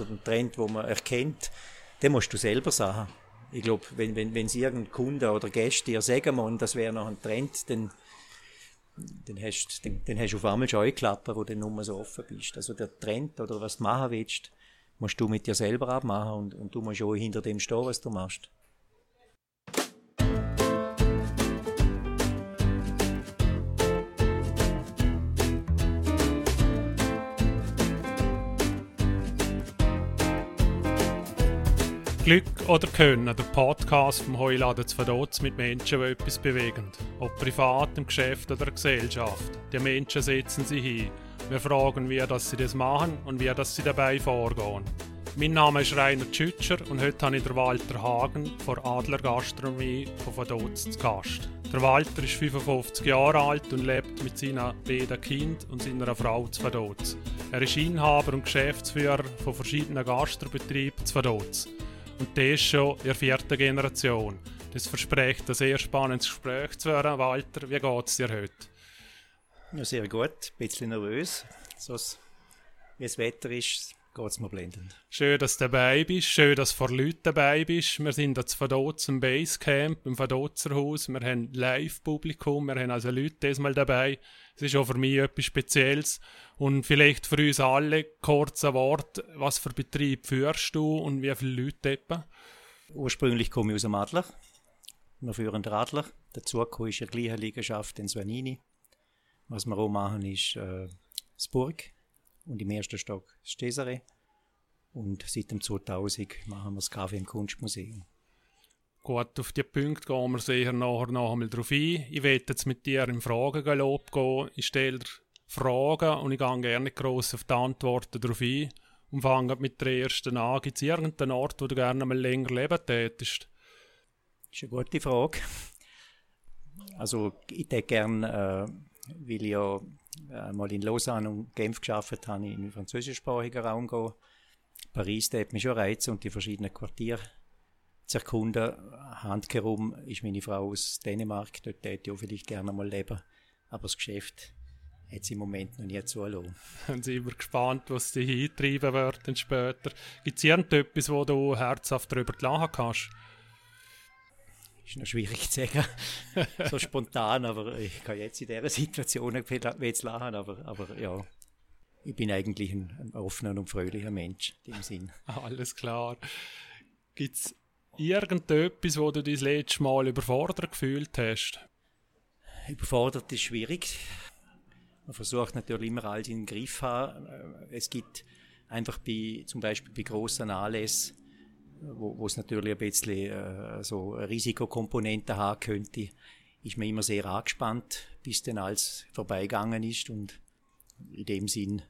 oder den Trend, wo man erkennt, den musst du selber sagen. Ich glaube, wenn, wenn, wenn sie irgendein Kunde oder Gäste dir sagen wollen, das wäre noch ein Trend, dann, dann, hast, dann, dann hast du auf einmal schon Klappen, wo du nur so offen bist. Also der Trend oder was du machen willst, musst du mit dir selber abmachen und, und du musst auch hinter dem stehen, was du machst. Glück oder Können, der Podcast vom Heuladen zu Verdotz mit Menschen, die etwas bewegen. Ob privat, im Geschäft oder in der Gesellschaft. Die Menschen setzen sie hin. Wir fragen, wie dass sie das machen und wie dass sie dabei vorgehen. Mein Name ist Rainer Tschütscher und heute habe ich den Walter Hagen von Adler Gastronomie von Verdotz zu Gast. Der Walter ist 55 Jahre alt und lebt mit seinen beiden Kindern und seiner Frau zu Verdotz. Er ist Inhaber und Geschäftsführer von verschiedenen Gastrobetrieben zu Verdotz. Und das ist schon in der vierten Generation. Das verspricht ein sehr spannendes Gespräch zu werden. Walter, wie geht es dir heute? Ja, sehr gut. Ein bisschen nervös. So, wie das Wetter ist, geht es mir blendend. Schön, dass du dabei bist. Schön, dass du vor Leuten dabei bist. Wir sind jetzt Vaduz im Basecamp, im Vadozer Haus. Wir haben Live-Publikum. Wir haben also Leute diesmal dabei. Es ist auch für mich etwas Spezielles. Und vielleicht für uns alle kurz ein Wort. Was für Betrieb führst du und wie viele Leute etwa? Ursprünglich komme ich aus dem Adler. Wir führen den Adler. Dazu ist eine gleiche Liegenschaft in Svanini. Was wir auch machen, ist äh, das Burg und im ersten Stock das Stesere. Und seit dem 2000 machen wir das Kaffee im Kunstmuseum. Gut, auf die Punkte gehen wir sicher nachher noch einmal drauf ein. Ich werde jetzt mit dir im Fragengalopp gehen. Ich stelle dir Fragen und ich gehe gerne gross auf die Antworten drauf ein und fange mit der ersten an. Gibt es irgendeinen Ort, wo du gerne mal länger leben tätest? Das ist eine gute Frage. Also ich hätte gerne, äh, weil ich ja äh, mal in Lausanne und Genf geschafft habe, in den französischsprachigen Raum gehen. Paris, da hat mich schon reizen und die verschiedenen Quartiere zu erkunden. Handkerum ist meine Frau aus Dänemark, dort hätte ich auch vielleicht gerne mal leben. Aber das Geschäft es im Moment noch nie zulassen. Dann sind wir gespannt, was dich eintreiben wird später. Gibt es irgendetwas, wo du herzhaft darüber lachen kannst? ist noch schwierig zu sagen, so spontan, aber ich kann jetzt in dieser Situation jetzt lachen, aber, aber ja, ich bin eigentlich ein, ein offener und fröhlicher Mensch, in dem Sinn. Alles klar. Gibt es irgendetwas, wo du dich das letzte Mal überfordert gefühlt hast? Überfordert ist schwierig. Man versucht natürlich immer alles in den Griff haben. Es gibt einfach bei, zum Beispiel bei grossen Anlässen, wo es natürlich ein bisschen äh, so Risikokomponenten haben könnte, ist man immer sehr angespannt, bis dann alles vorbeigegangen ist und in dem Sinn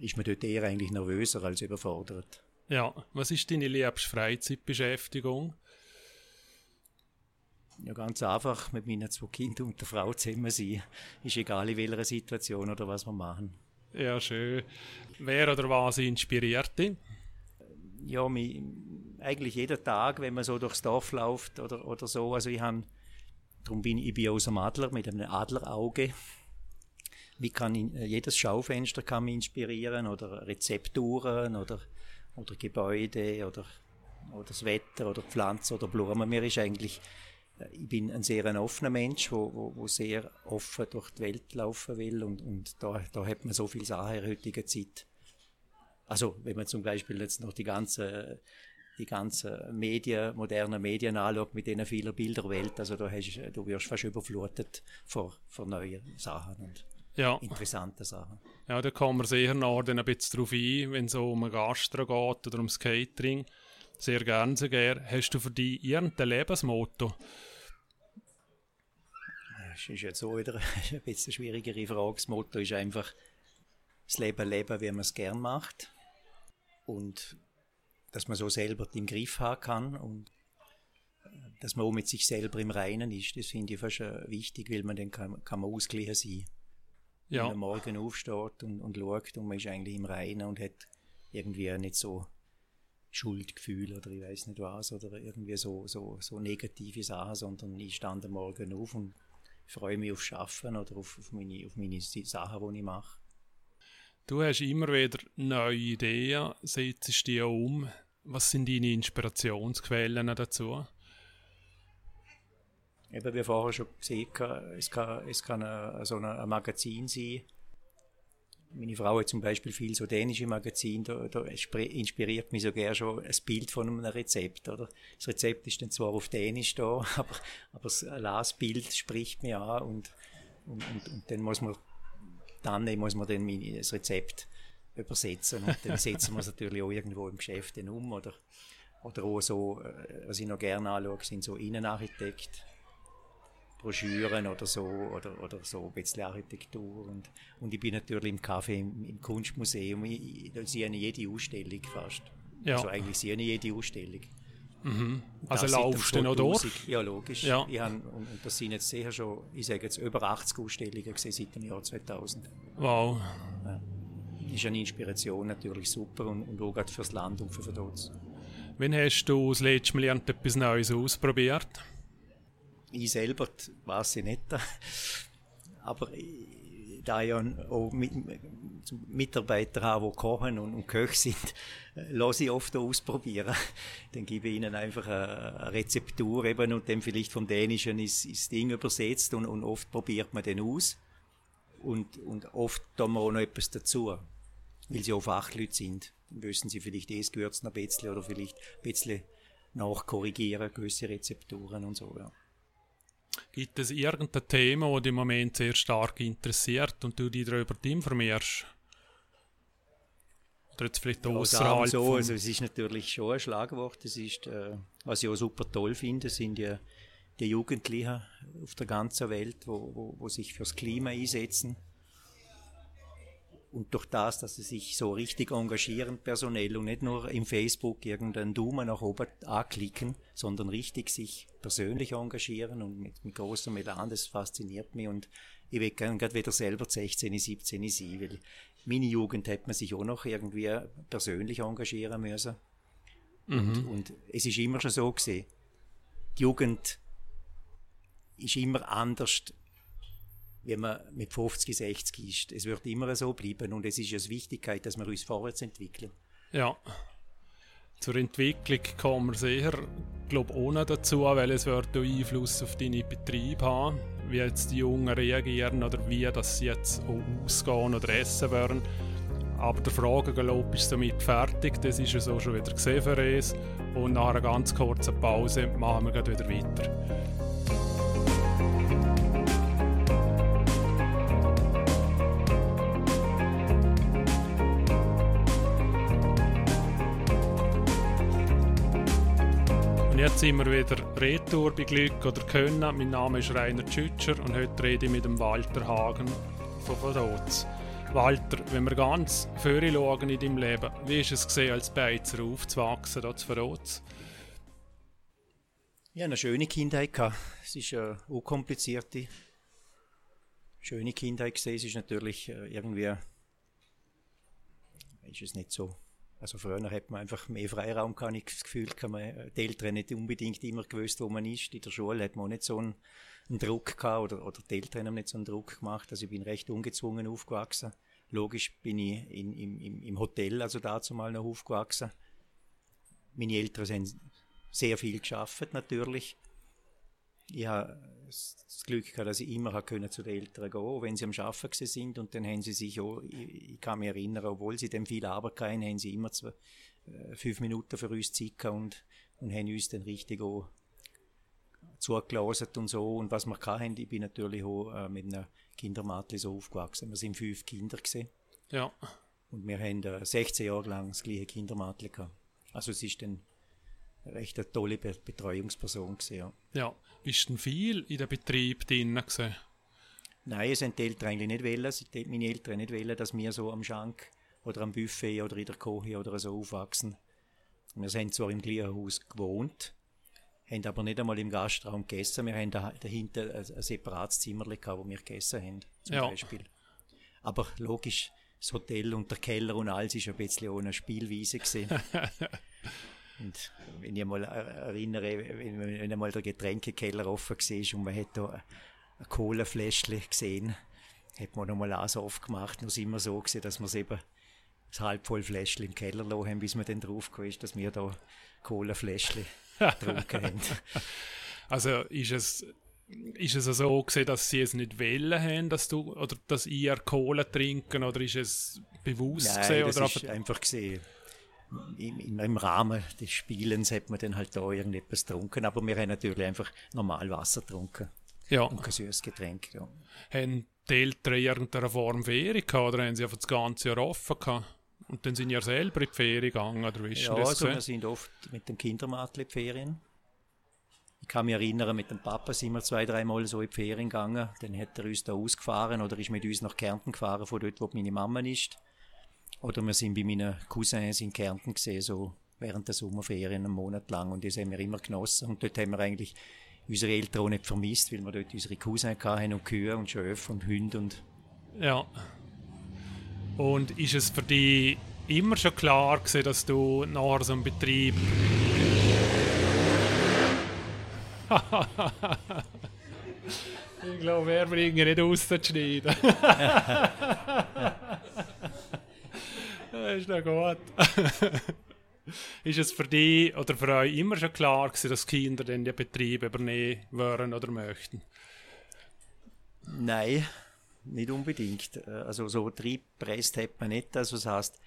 ist man dort eher eigentlich nervöser als überfordert. Ja, was ist deine liebste Freizeitbeschäftigung? Ja, ganz einfach, mit meinen zwei Kindern und der Frau zusammen sein. Ist egal in welcher Situation oder was wir machen. Ja, schön. Wer oder was inspiriert dich? Ja, mich, eigentlich jeden Tag, wenn man so durchs Dorf läuft oder, oder so. Also ich habe, darum bin ich, ich bin aus dem Adler mit einem Adlerauge. Wie kann ich, jedes Schaufenster kann mich inspirieren oder Rezepturen oder, oder Gebäude oder, oder das Wetter oder Pflanzen oder Blumen. Mir ist eigentlich, äh, ich bin ein sehr ein offener Mensch, wo, wo, wo sehr offen durch die Welt laufen will und, und da, da hat man so viel Sachen in der heutigen Zeit. Also wenn man zum Beispiel jetzt noch die ganze die ganzen Medien, modernen Medien anschaut mit diesen vielen Bilderwelt, also da hast, du wirst fast überflutet vor, vor neuen Sachen und ja. interessanten Sachen. Ja, da kommen wir sicher noch ein bisschen drauf ein, wenn es um Gastro geht oder ums Catering. Sehr gerne, sehr gerne. Hast du für dich irgendein Lebensmotto? Das ist jetzt so wieder ein bisschen schwierigere Frage. Das Motto ist einfach das Leben leben, wie man es gern macht. Und dass man so selber den Griff haben kann und dass man auch mit sich selber im Reinen ist. Das finde ich fast äh, wichtig, weil man dann kann, kann man ausgleichen sein. Ja. Wenn man morgen aufsteht und, und schaut und man ist eigentlich im Reinen und hat irgendwie nicht so Schuldgefühl oder ich weiß nicht was oder irgendwie so, so, so negative Sachen, sondern ich stand am Morgen auf und freue mich auf Schaffen oder auf, auf, meine, auf meine Sachen, die ich mache. Du hast immer wieder neue Ideen, setzt die um. Was sind deine Inspirationsquellen dazu? Eben wie vorher schon gesehen, es kann, es kann ein, so ein Magazin sein. Meine Frau hat zum Beispiel viel so dänische Magazine, da, da inspiriert mich sogar schon ein Bild von einem Rezept. Oder? Das Rezept ist dann zwar auf Dänisch da, aber, aber das Lasbild spricht mich an und, und, und, und dann muss man dann muss man dann das Rezept übersetzen und dann setzen wir es natürlich auch irgendwo im Geschäft um oder, oder auch so, äh, was ich noch gerne anschaue, sind so Innenarchitekt, Broschüren oder so oder, oder so ein bisschen Architektur und, und ich bin natürlich im Café im, im Kunstmuseum, ich, da sehe ich jede Ausstellung fast. Ja. Also eigentlich sehe ich jede Ausstellung. Mhm. Also laufst du noch durch? Ja, logisch. Ja. Ich hab, und, und, das sind jetzt sicher schon, ich sage jetzt, über 80 Ausstellungen gesehen seit dem Jahr 2000. Wow. Ja. Ist eine Inspiration natürlich super und, und auch gerade fürs Land und für Verdotz. Wann hast du das letzte Mal etwas Neues ausprobiert? Ich selber weiß ich nicht. Aber da ich auch mit, Mitarbeiter habe, die kochen und, und Köche sind, äh, lasse ich oft ausprobieren. Dann gebe ich ihnen einfach eine, Rezeptur eben und dann vielleicht vom Dänischen ist, ist Ding übersetzt und, und oft probiert man den aus. Und, und oft tun wir auch noch etwas dazu, weil sie auch Fachleute sind. Dann wissen sie vielleicht das Gewürz noch ein bisschen oder vielleicht ein bisschen nachkorrigieren, gewisse Rezepturen und so, ja. Gibt es irgendein Thema, das dich im Moment sehr stark interessiert und du dich darüber informierst? Oder jetzt vielleicht ja, außerhalb so, also es ist natürlich schon ein Schlagwort. Das ist, äh, was ich auch super toll finde, sind ja die Jugendlichen auf der ganzen Welt, wo, wo, wo sich fürs Klima einsetzen und durch das, dass sie sich so richtig engagieren personell und nicht nur im Facebook irgendeinen Daumen nach oben anklicken, sondern richtig sich persönlich engagieren und mit, mit großem Elan, das fasziniert mich und ich will gerade wieder selber 16, 17 sein, weil meine Jugend hätte man sich auch noch irgendwie persönlich engagieren müssen. Mhm. Und, und es ist immer schon so gesehen, die Jugend ist immer anders wenn man mit 50, 60 ist. Es wird immer so bleiben und es ist eine Wichtigkeit, dass wir uns vorwärts entwickeln. Ja. Zur Entwicklung kommen wir sicher, glaube ohne dazu, weil es wird auch Einfluss auf deine Betriebe haben, wie jetzt die Jungen reagieren oder wie das sie jetzt auch ausgehen oder essen werden. Aber der Fragengalopp ist somit fertig, das ist ja so schon wieder gesehen für uns. Und nach einer ganz kurzen Pause machen wir wieder weiter. Jetzt sind wir wieder Retour bei Glück oder Können. Mein Name ist Rainer Tschütscher und heute rede ich mit dem Walter Hagen von Vaduz. Walter, wenn wir ganz vorher schauen in deinem Leben, wie ist es gesehen, als Beizer aufzuwachsen hier zu? Ich hatte eine schöne Kindheit. Es ist eine unkomplizierte, schöne Kindheit gesehen. Es ist natürlich äh, irgendwie, ist es nicht so also früher hat man einfach mehr Freiraum, kann ich das Gefühl, kann man, die Eltern nicht unbedingt immer gewusst, wo man ist. In der Schule hat man auch nicht so einen, einen Druck gehabt oder, oder die Eltern haben nicht so einen Druck gemacht. Also ich bin recht ungezwungen aufgewachsen. Logisch bin ich in, im, im Hotel, also dazu mal noch aufgewachsen. Meine Eltern haben sehr viel geschafft natürlich ich habe das Glück gehabt, dass ich immer können zu den Eltern gehen konnte, wenn sie am Arbeiten sind. Und dann haben sie sich auch, ich, ich kann mich erinnern, obwohl sie dann viel Arbeit hatten, haben sie immer zwei, äh, fünf Minuten für uns Zeit gehabt und, und haben uns dann richtig auch zugelassen und so. Und was wir hatten, ich bin natürlich auch äh, mit einer Kindermatli so aufgewachsen. Wir sind fünf Kinder gesehen. Ja. Und wir haben äh, 16 Jahre lang das gleiche Kindermatli gehabt. Also es ist dann recht eine tolle Betreuungsperson gewesen, ja. Ja, ist denn viel in den Betrieb drin gewesen? Nein, es sind die Eltern eigentlich nicht wollen, meine Eltern nicht wollen, dass wir so am Schank oder am Buffet oder in der Küche oder so aufwachsen. Wir sind zwar im gleichen Haus gewohnt, haben aber nicht einmal im Gastraum gegessen. Wir haben dahinter ein, separates Zimmer gehabt, wo wir gegessen haben, zum ja. Beispiel. Aber logisch, das Hotel und der Keller und alles ist ein bisschen ohne Spielwiese gesehen. Und wenn ich mal erinnere, wenn, wenn einmal der Getränkekeller offen war und man hat da ein Cola-Fläschchen gesehen, hat man nochmal alles aufgemacht. Nur wir so gewesen, dass wir es eben das halb voll Fläschchen im Keller lassen haben, bis wir dann drauf ist, dass wir da Kohlefläschchen getrunken haben. Also ist es, ist es so gewesen, dass sie es nicht wollen haben, dass du, oder dass ihr Kohle trinken, oder ist es bewusst Nein, gesehen? das Oder ist einfach gesehen. Im, im, Im Rahmen des Spielens hat man dann halt da irgendetwas getrunken, aber wir haben natürlich einfach normal Wasser getrunken ja. und kein süßes Getränk. Ja. Haben die Eltern in irgendeiner Form Ferien gehabt, oder haben sie einfach das ganze Jahr offen gehabt? Und dann sind ihr selber in die Ferien gegangen, oder wie Ja, also wir sind oft mit dem Kindermarkt in die Ferien. Ich kann mich erinnern, mit dem Papa sind wir zwei, dreimal so in die Ferien gegangen. Dann hat er uns da ausgefahren oder ist mit uns nach Kärnten gefahren, von dort, wo meine Mama ist. Oder wir sind bei meinen Cousins in Kärnten gesehen, so während der Sommerferien einen Monat lang. Und das haben wir immer genossen. Und dort haben wir eigentlich unsere Eltern auch nicht vermisst, weil wir dort unsere Cousins hatten und Kühe und Schöfe und Hunde und Ja. Und ist es für dich immer schon klar gewesen, dass du nachher so einen Betrieb. ich glaube, wir bringen nicht rauszuschneiden. das ist noch gut. ist es für dich oder für euch immer schon klar gewesen, dass Kinder den Betrieb übernehmen wollen oder möchten? Nein, nicht unbedingt. Äh, Also so Triebpresst hat man nicht. Also das heißt,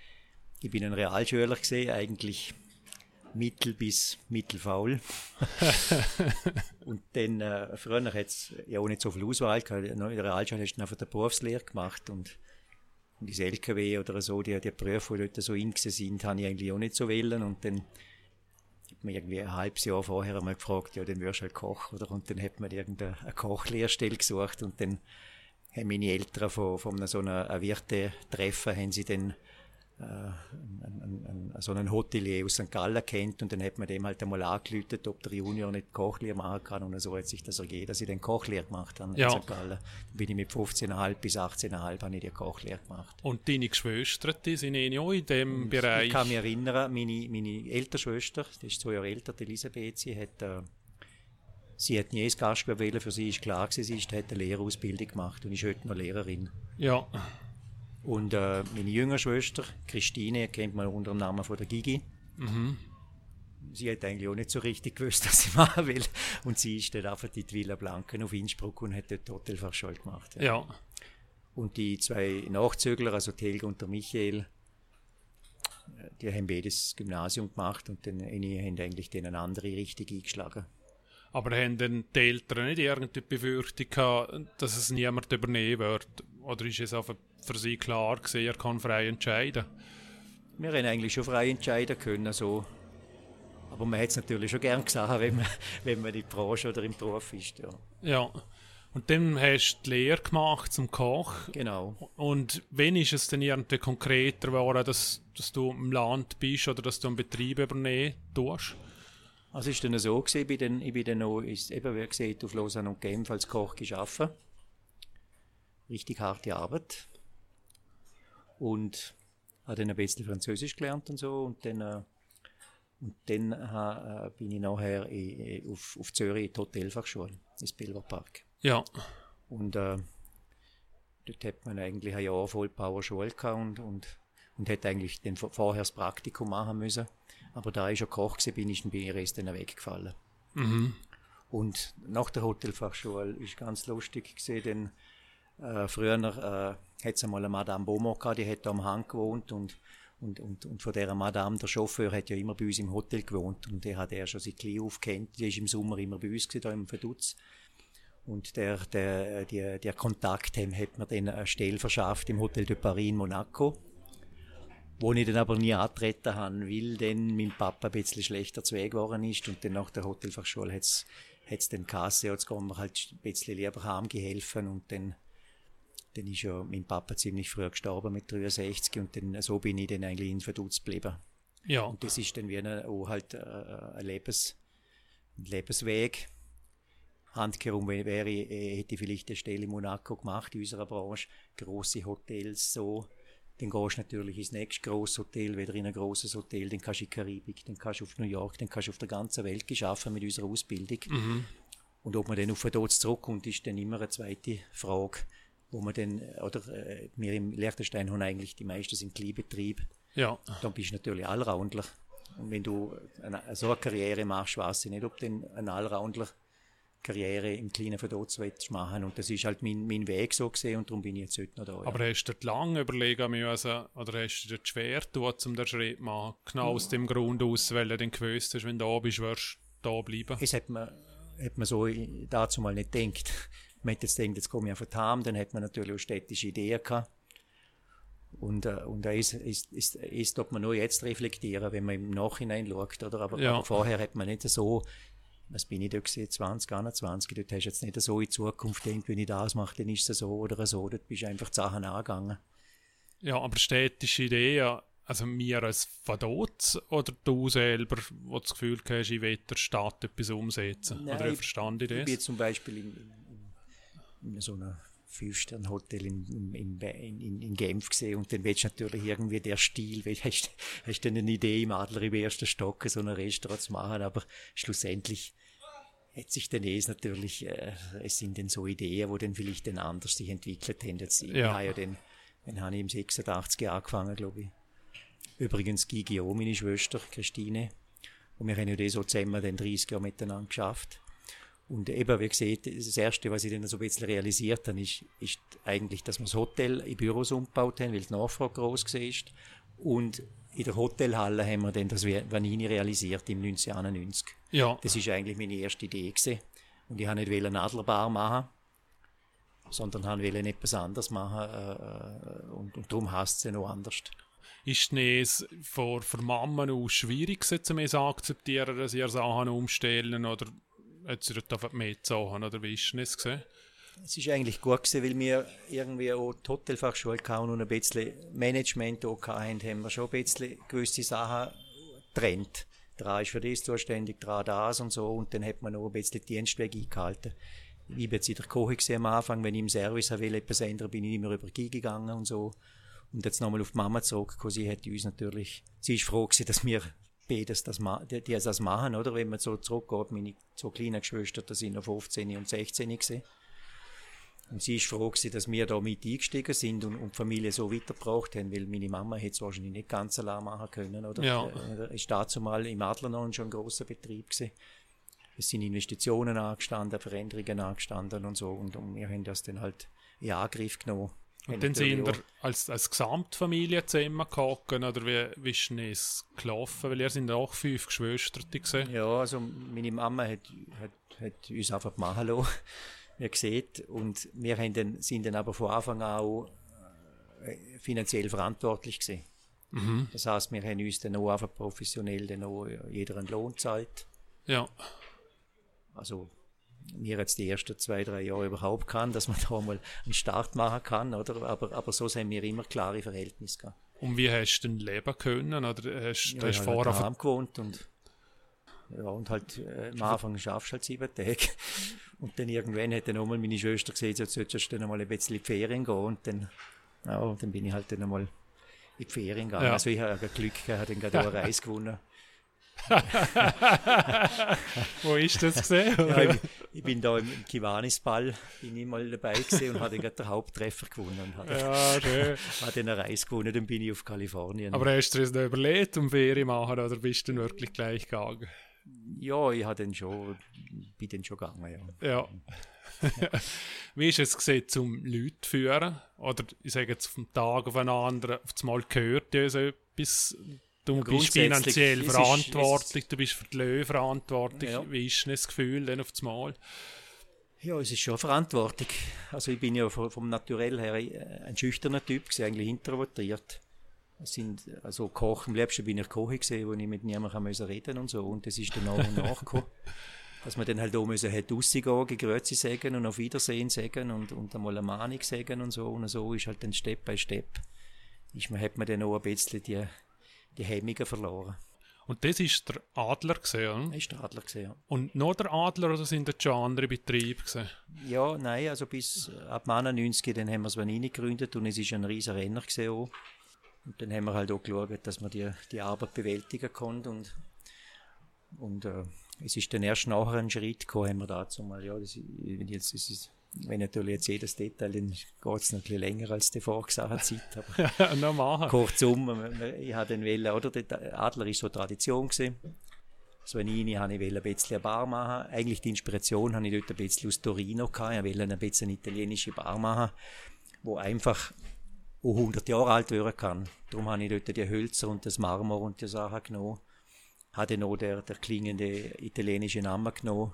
ich bin ein Realschüler gesehen, eigentlich mittel bis mittelfaul. und dann, äh, früher hat es ja auch nicht so viel Auswahl gehabt. In der Realschule hast du einfach eine Berufslehre gemacht und, und das LKW oder so, die, die Berufe, die dort so in sind, habe ich eigentlich auch nicht so wählen. Und dann hat man irgendwie ein halbes Jahr vorher einmal gefragt, ja, dann wirst du halt Koch, oder? Und dann hat man irgendeine Kochlehrstelle gesucht und dann haben meine Eltern von, von so einer Wirte-Treffen haben sie dann einen, einen, so einen Hotelier aus St. Gallen kennt und dann hat man dem halt einmal angelötet, ob der Junior nicht Kochlehre machen kann und so hat sich das ergeben, dass ich dann Kochlehre gemacht habe Ja. in St. Gallen. Dann bin ich mit 15,5 bis 18,5 habe ich die Kochlehre gemacht. Und deine Geschwister, die sind eh auch in dem Bereich. Ich kann mich erinnern, meine, meine ältere Schwester, die ist zwei Jahre älter, die Elisabeth, sie hat, äh, sie hat nie ins Gastgewerbe wählen, für sie ist klar gewesen, sie ist, hat eine Lehrausbildung gemacht und ist heute noch Lehrerin. Ja, Und äh, meine jüngere Schwester, Christine, kennt man unter dem Namen von der Gigi. Sie hat eigentlich auch nicht so richtig gewusst, was sie machen will. Und sie ist dann einfach in die Villa Blanken auf Innsbruck und hat dort Hotelfachschule gemacht. Ja. ja. Und die zwei Nachzügler, also Helga und der Michael, die haben beides Gymnasium gemacht und dann eine haben eigentlich den eine andere Richtung eingeschlagen. Aber haben denn die Eltern nicht irgendeine Befürchtung gehabt, dass es niemand übernehmen wird? Oder ist es einfach für sie klar gewesen, er kann frei entscheiden? Wir haben eigentlich schon frei entscheiden können, so. Aber man hat es natürlich schon gern gesagt, wenn man, wenn man in der Branche oder im Beruf ist. Ja. Ja. Und dann hast du die Lehre gemacht zum Koch. Genau. Und wann ist es denn irgendwie konkreter geworden, dass, dass du im Land bist oder dass du einen Betrieb übernehmen tust? Also ist dann so gewesen, ich bin dann, ich bin dann noch, ist eben wie gesagt, auf Lausanne und Genf als Koch gearbeitet. Richtig harte Arbeit. Und habe dann ein bisschen Französisch gelernt und so und dann, äh, und dann äh, bin ich nachher in, in, auf, auf Zürich in die Hotelfachschule, ins Pilgerpark. Ja. Und äh, dort hat man eigentlich ein Jahr Vollpower Schule gehabt und, und, und hätte eigentlich den, vorher das Praktikum machen müssen. Aber da ich schon Koch war, bin ich, ich erst dann weggefallen. Und nach der Hotelfachschule ist ganz lustig gesehen, denn äh, früher äh, hat es einmal eine Madame Beaumont gehabt, die hat da am Hang gewohnt und, und, und, und von dieser Madame, der Chauffeur, hat ja immer bei uns im Hotel gewohnt und der hat er schon seit klein auf kennt. Die ist im Sommer immer bei uns gewesen, da im Verdutz. Und der, der, der, der Kontakt dem hat mir dann eine Stelle verschafft im Hotel de Paris in Monaco, wo ich dann aber nie antreten habe, weil dann mein Papa ein bisschen schlechter zu Weg geworden ist und dann nach der Hotelfachschule hat es dann Kasse, jetzt kann man halt ein bisschen lieber heimgeholfen und dann, dann ist ja mein Papa ziemlich früh gestorben mit 63 und dann, so bin ich dann eigentlich in Verdutz geblieben. Ja. Und das ist dann wie eine, auch halt äh, ein, Lebens, ein Lebensweg. Handkehrum wäre, ich, äh, hätte ich vielleicht eine Stelle in Monaco gemacht, in unserer Branche. Grosse Hotels, so. Dann gehst du natürlich ins nächste grosse Hotel, wieder in ein grosses Hotel, dann kannst du in die Karibik, dann kannst du auf New York, dann kannst du auf der ganzen Welt geschaffen mit unserer Ausbildung. Und ob man dann auf den Tod zurückkommt, ist dann immer eine zweite Frage. Wo man dann, oder äh, wir im Liechtenstein haben eigentlich die meisten sind Kleinbetrieb. Ja. Dann bist du natürlich Allroundler. Und wenn du eine, so eine Karriere machst, weiß ich nicht, ob du eine Allroundler Karriere im kleinen Verdotz machen und das ist halt mein, mein Weg so gesehen und darum bin ich jetzt heute noch da. Ja. Aber hast du lange überlegen müssen oder hast du dir schwer getan, um den Schritt zu machen? Genau aus dem Grund aus, weil du dann gewusst hast, wenn du da bist, wirst du da bleiben? Es hat man, hat man so dazu mal nicht gedacht. Man hat jetzt gedacht, jetzt komme ich einfach heim, dann hat man natürlich auch städtische Ideen gehabt. Und, äh, und da ist, ist, ist, ist, ob man nur jetzt reflektieren, wenn man im Nachhinein schaut, oder? Aber, ja. aber vorher hat man nicht so was bin ich da gesehen, 20, 21, dort hast du jetzt nicht so in Zukunft gedacht, wenn ich das mache, dann ist es so oder so, dort bist du einfach die Sachen angegangen. Ja, aber städtische Ideen, also mir als Verdot oder du selber, wo das Gefühl hast, ich will der Stadt etwas umsetzen? Nein, oder wie verstand ich das? Ich bin zum Beispiel in, in, so einer Fünf-Sterne-Hotel in, in, in, in, Genf gesehen und dann willst du natürlich irgendwie der Stil, hast, hast du eine Idee im Adler im ersten Stock so ein Restaurant zu machen, aber schlussendlich hat sich dann eh natürlich, äh, es sind dann so Ideen, wo dann vielleicht dann anders sich entwickelt haben. Jetzt, ja. Ich habe ja dann, dann habe ich im 86 angefangen, glaube ich. Übrigens Gigi auch, meine Schwester, Christine. Und wir haben ja das so zusammen dann 30 Jahre miteinander geschafft. Und eben, wie gesagt, das Erste, was ich dann so ein bisschen realisiert habe, ist, ist eigentlich, dass wir das Hotel in Büros umgebaut haben, weil die Nachfrage groß war. Und in der Hotelhalle haben wir dann das Vanini realisiert im 1991. Ja. Das ist eigentlich meine erste Idee gewesen. Und ich wollte nicht eine Adlerbar machen, sondern wollte etwas anderes machen. Äh, und, und darum heißt es ja noch anders. Ist es für, für Mama auch schwierig, zu akzeptieren, dass ihr Sachen umstellen oder hat sie dort einfach mehr Sachen oder wie ist es gesehen? Es ist eigentlich gut gewesen, weil wir irgendwie auch die Hotelfachschule kaum und ein bisschen Management auch hatten, haben wir schon ein bisschen gewisse Sachen getrennt. Der ist für das zuständig, der das und so und dann hat man noch ein bisschen Dienstweg eingehalten. Ich bin jetzt in der Küche am Anfang, wenn ich im Service will, etwas ändern, bin ich immer über die gegangen und so. Und jetzt nochmal auf die Mama zurückgekommen, sie hat uns natürlich, sie ist froh gewesen, dass wir beides das, die, die das machen, oder? Wenn man so zurückgeht, meine zwei kleinen Geschwister, da sind noch 15 und 16 gewesen. Und sie ist froh gewesen, dass wir da mit eingestiegen sind und, und die Familie so weitergebracht haben, weil meine Mama hätte es wahrscheinlich nicht ganz allein machen können, oder? Ja. Äh, ist dazu mal im Adler noch schon ein grosser Betrieb gewesen. Es sind Investitionen angestanden, Veränderungen angestanden und so und, und wir haben das dann halt in Angriff genommen. Und dann sind wir als, als Gesamtfamilie zusammengekommen, oder wie, wie ist es gelaufen? Weil ihr sind auch fünf Geschwister gesehen. Ja, also meine Mama hat, hat, hat uns einfach machen lassen, wie gesagt. Und wir haben dann, sind dann aber von Anfang an auch äh, finanziell verantwortlich gewesen. Mhm. Das heißt, wir haben uns dann auch einfach professionell dann auch jeder einen Lohn gezahlt. Ja. Also mir jetzt die ersten zwei, drei Jahre überhaupt kann, dass man da mal einen Start machen kann, oder? Aber, aber so sind wir immer klare Verhältnisse gehabt. Und wie hast du denn leben können? Oder hast, ja, hast ich vorher halt gewohnt und ja, und halt äh, am Anfang schaffst du halt sieben Tage. Und dann irgendwann hat dann auch mal meine Schwester gesagt, jetzt solltest du dann mal ein bisschen in die Ferien gehen. Und dann, ja, dann bin ich halt dann einmal in die Ferien gegangen. Ja. Also ich habe Glück gehabt, dann gerade eine Reise gewonnen. Wo ist das gesehen? Ja, ich, ich, bin da im, Kiwanis-Ball, bin ich mal dabei gesehen und hatte gerade den Haupttreffer gewonnen. Und hatte, ja, schön. hatte eine Reise gewonnen, dann bin ich auf Kalifornien. Aber hast du es noch überlegt, um Ferien machen, oder bist du dann wirklich gleich gegangen? Ja, ich habe dann schon, bin dann schon gegangen, ja. Ja. Wie ist es gesehen, zum Leute führen? Oder ich sage jetzt vom Tag auf einen anderen, auf einmal gehört dir so etwas Du bist finanziell verantwortlich, du bist für die Löhne verantwortlich. Ja. Wie ist denn das Gefühl dann auf das Mal? Ja, es ist schon Verantwortung. Also ich bin ja vom Naturell her ein schüchterner Typ, eigentlich introvertiert. Sind, also Koch, am liebsten bin ich Koch gesehen, wo ich mit niemandem reden und so. Und das ist dann nach und nach gekommen. Dass man dann halt auch müssen hat rausgehen, Grüezi sagen und auf Wiedersehen sagen und, und einmal eine Mahnung sagen und so. Und so ist halt dann Step by Step. Ist man, hat man dann auch ein bisschen die, die Hemmungen verloren. Und das ist der Adler gesehen, Ist der Adler gesehen. Und nur der Adler oder sind das schon andere Betriebe gesehen? Ja, nein, also bis ab 91 dann haben wir es Vanini gegründet und es ist ein riesiger Renner gesehen auch. Und dann haben wir halt auch geschaut, dass man die, die Arbeit bewältigen konnte und, und äh, es ist dann erst nachher ein Schritt gekommen, haben wir dazu mal, ja, das, jetzt, das ist wenn natürlich jetzt jedes Detail, dann geht es natürlich länger als die vorgesagte Zeit. Aber machen. Kurzum, ich habe den Welle, oder? Der Adler ist so Tradition gewesen. Svanini habe ich ein bisschen eine Bar machen. Eigentlich die Inspiration habe ich dort ein bisschen aus Torino gehabt. Ich wollte ein bisschen eine italienische Bar machen, wo einfach 100 Jahre alt werden kann. Darum habe ich dort die Hölzer und das Marmor und die Sachen genommen. Hatte noch der, der klingende italienische Name genommen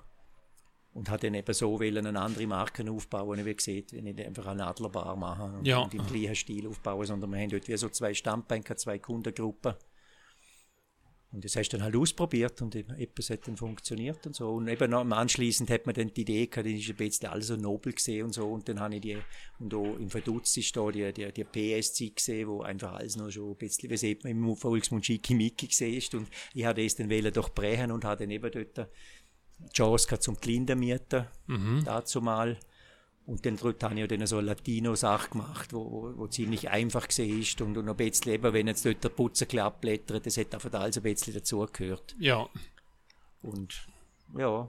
und hat dann eben so wollen, eine andere Marke aufbauen, wie gesagt, wenn ich einfach eine Adlerbar mache und, ja. und im gleichen Stil aufbauen, sondern wir haben dort wie so zwei Standbänke, zwei Kundengruppen. Und das hast du dann halt ausprobiert und etwas hat dann funktioniert und so. Und eben noch anschließend hat man dann die Idee gehabt, die ist ein bisschen alles so nobel gesehen und so. Und dann habe ich die, und auch im Verdutz ist da die, die, die PS-Zeit gesehen, wo einfach alles noch schon ein bisschen, wie sieht man im Volksmund Schickimicki gesehen ist. Und ich habe das dann wollen durchbrechen und habe dann eben dort Chance zum Gelinde mieten, mhm. dazu mal. Und dann dort habe ich dann so eine Latino-Sache gemacht, wo, wo, wo, ziemlich einfach war und, und ein bisschen eben, wenn jetzt dort der Putzer abblättert, das hat einfach alles ein bisschen dazugehört. Ja. Und ja,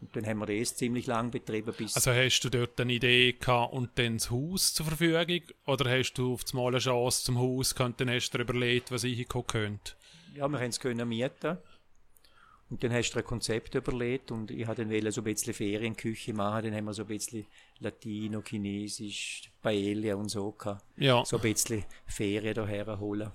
und dann haben wir das ziemlich lang betrieben. Bis also hast du dort eine Idee gehabt und dann das Haus zur Verfügung? Oder hast du auf einmal eine Chance zum Haus gehabt und dann hast du dir überlegt, was ich könnte? Ja, wir haben es können mieten. Und dann hast du ein Konzept überlegt und ich habe dann so ein bisschen Ferienküche machen, dann haben wir so ein bisschen Latino, Chinesisch, Paella und so gehabt. Ja. So ein bisschen Ferien daher holen.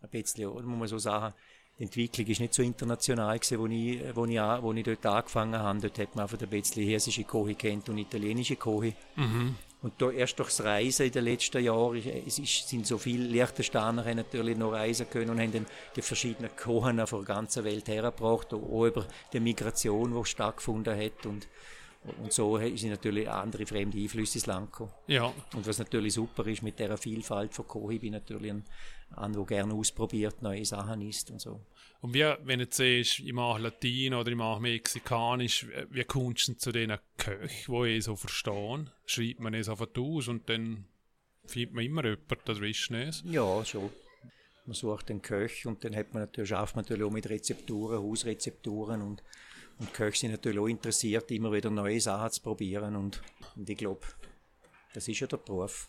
Ein bisschen, muss man so sagen, die Entwicklung ist nicht so international gewesen, wo ich, wo ich, wo ich dort angefangen habe. Dort hat man einfach ein bisschen hessische Koche kennt und italienische Koche. Mhm. Und da erst durchs Reisen in den letzten Jahren es ist, sind so viele Liechtensteiner natürlich noch reisen können und haben dann die verschiedenen Kochen von der ganzen Welt hergebracht, auch über die Migration, die stattgefunden hat. Und und so sind natürlich andere fremde Einflüsse ins Land gekommen. Ja. Und was natürlich super ist mit dieser Vielfalt von Kochen, ich bin natürlich ein, ein der gerne ausprobiert, neue Sachen isst und so. Und wie, wenn du siehst, ich mache Latein oder ich mache Mexikanisch, wie kommst du zu diesen Köchen, die ich so verstehen? Schreibt man es einfach aus und dann findet man immer jemanden, das wisst nicht? Ja, schon. Man sucht den Köch und dann hat man natürlich, schafft man natürlich auch mit Rezepturen, Hausrezepturen und, und Köche sind natürlich auch interessiert, immer wieder neue Sachen zu probieren und, und ich glaube, das ist ja der Beruf.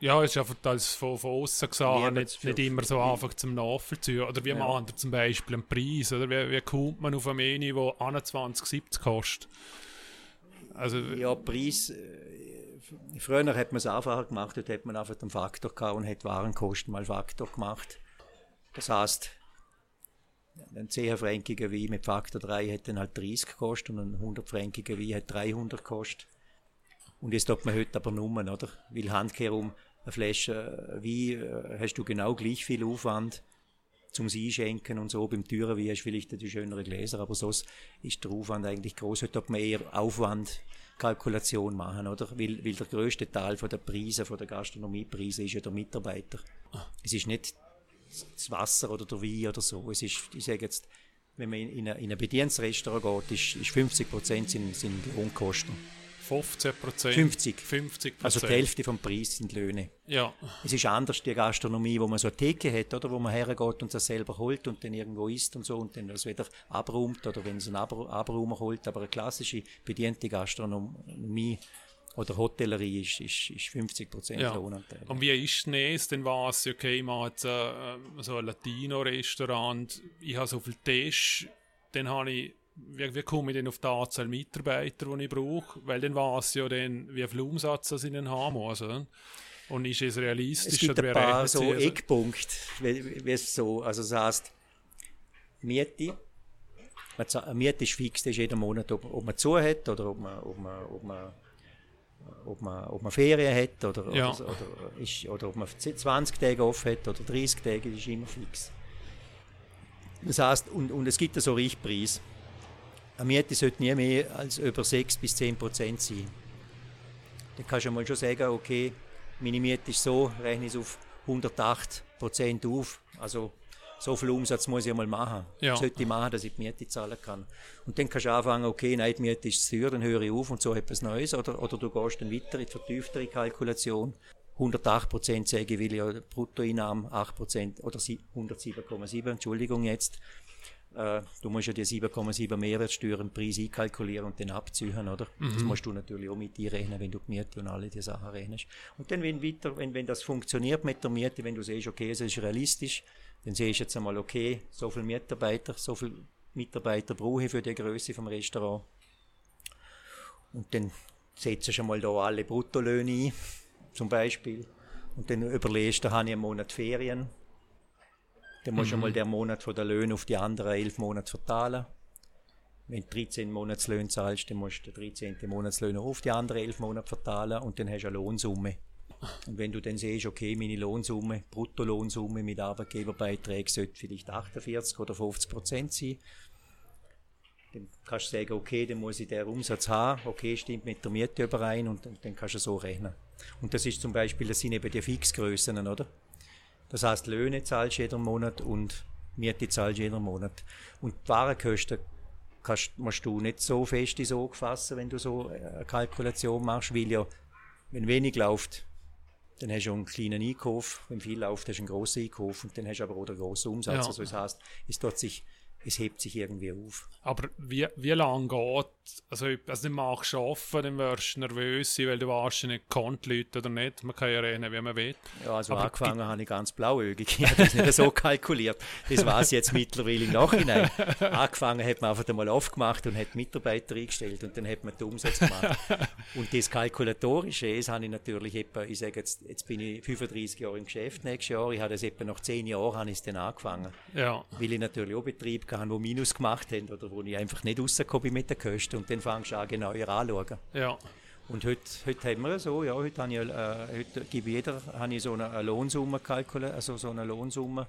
Ja, es ist einfach als von, von außen gesagt nicht, nicht immer so einfach zum Nachvollziehen. Oder wie ja. machen wir zum Beispiel einen Preis? Oder wie, wie kommt man auf ein Menü, das 21,70 kostet? Also, ja, Preis. Äh, früher hat man es einfacher gemacht, dort hat man einfach den Faktor gehabt und hat Warenkosten mal Faktor gemacht. Das heißt, ein 10-fränkiger Wein mit Faktor 3 hat dann halt 30 gekostet und ein 100-fränkiger Wein hat 300 gekostet. Und jetzt tut man heute aber nur, oder? Weil handkehrum eine Flasche Wein äh, hast du genau gleich viel Aufwand zum Einschenken und so. Beim teuren Wein hast du vielleicht die schöneren Gläser, aber sonst ist der Aufwand eigentlich groß. Heute hat man eher Aufwandkalkulation machen, oder? Weil, weil der größte Teil von der Preise, von der Gastronomiepreise ist ja der Mitarbeiter. Es ist nicht das Wasser oder der Wein oder so. Es ist, ich sage jetzt, wenn man in, ein, in ein Bedienungsrestaurant geht, ist, ist 50 Prozent sind, sind Lohnkosten. 15 Prozent. 50. 50 Also die Hälfte vom Preis sind Löhne. Ja. Es ist anders die Gastronomie, wo man so eine Theke hat, oder, wo man hergeht und das selber holt und dann irgendwo isst und so und dann das wieder abräumt oder wenn es einen Abraumer holt. Aber eine klassische bediente Gastronomie oder Hotellerie ist, ist, ist 50 Prozent ja. Lohnanteil. Und wie ist es denn was? Okay, man hat äh, so ein Latino-Restaurant, ich habe so viel Tisch, dann habe ich wie, wie komme ich denn auf die Anzahl Mitarbeiter, die ich brauche? Weil dann weiß ja dann, wie viel Umsatz ich dann haben muss. Und ist es realistisch? Es gibt ein paar so Eckpunkte, wie, wie es so, also das heisst, Miete, Miete ist fix, das ist jeden Monat, ob, ob man zu hat oder ob man, ob man, ob man ob man, ob man Ferien hat oder, ja. oder, oder, ist, oder ob man 20 Tage off hat oder 30 Tage, das ist immer fix. Das heißt, und, und es gibt so Richtpreis. Eine Miete sollte nie mehr als über 6 bis 10 Prozent sein. Dann kannst du mal schon sagen, okay, meine Miete ist so, rechne ich es auf 108 Prozent auf. Also so viel Umsatz muss ich einmal machen. Ja. Sollte ich machen, dass ich die Miete zahlen kann. Und dann kannst du anfangen, okay, nein, die Miete ist zu teuer, dann höre ich auf und so etwas Neues. Oder, oder du gehst dann weiter in die vertieftere Kalkulation. 108 Prozent sage ich, will ich Bruttoeinnahmen 8 Prozent oder 107,7, Entschuldigung jetzt äh, du musst ja die 7,7 Mehrwertsteuer im Preis einkalkulieren und den abziehen, oder? Mhm. Das musst du natürlich auch mit einrechnen, wenn du die Miete und alle die Sachen rechnest. Und dann, wenn, weiter, wenn, wenn das funktioniert mit der Miete, wenn du siehst, okay, es ist realistisch, dann siehst du jetzt einmal, okay, so viele Mitarbeiter, so viele Mitarbeiter brauche ich für die Größe vom Restaurant. Und dann setzt du schon mal da alle Bruttolöhne ein, zum Beispiel. Und dann überlegst du, da habe ich einen Monat Ferien. Dann musst du mhm. mal den Monat von der Löhne auf die anderen elf Monate verteilen. Wenn du 13 Monatslöhne zahlst, dann musst du den 13. Monatslöhne auf die anderen elf Monate verteilen und dann hast du eine Lohnsumme. Und wenn du dann siehst, okay, meine Lohnsumme, Bruttolohnsumme mit Arbeitgeberbeiträgen sollte vielleicht 48 oder 50 Prozent sein, dann kannst du sagen, okay, dann muss ich den Umsatz haben, okay, stimmt mit der Miete überein und, und dann kannst du so rechnen. Und das ist zum Beispiel, das sind eben die Fixgrößen, oder? Das heißt, Löhne zahlst du jeden Monat und Miete zahlst du jeden Monat. Und die Warenkosten kannst, musst du nicht so fest ins Auge fassen, wenn du so eine Kalkulation machst, weil ja, wenn wenig läuft, dann hast du einen kleinen Einkauf, wenn viel läuft, hast du einen grossen Einkauf und dann hast du aber auch einen grossen Umsatz. Ja. Also das heißt, es tut sich es hebt sich irgendwie auf. Aber wie, wie lange geht, also, also du machst arbeiten, dann wirst du nervös sein, weil du weißt nicht, kommt Leute oder nicht. Man kann ja reden, wie man will. Ja, also Aber angefangen habe ich ganz blauäugig. Ich habe das nicht so kalkuliert. Das war es jetzt mittlerweile im Nachhinein. angefangen hat man einfach einmal aufgemacht und hat Mitarbeiter eingestellt und dann hat man den Umsatz gemacht. und das Kalkulatorische, das habe ich natürlich etwa, ich sage jetzt, jetzt bin ich 35 Jahre im Geschäft nächstes Jahr, ich habe das etwa nach 10 Jahren habe ich es dann angefangen. Ja. Weil ich natürlich auch Betrieb gehabt, wo Minus gemacht haben oder wo ich einfach nicht rausgekommen bin mit den Kosten und dann fangst du an, genauer anzuschauen. Ja. Und heute, heute haben wir so, ja, heute, habe ich, äh, heute gebe jeder habe ich so eine, Lohnsumme kalkuliert, also so eine Lohnsumme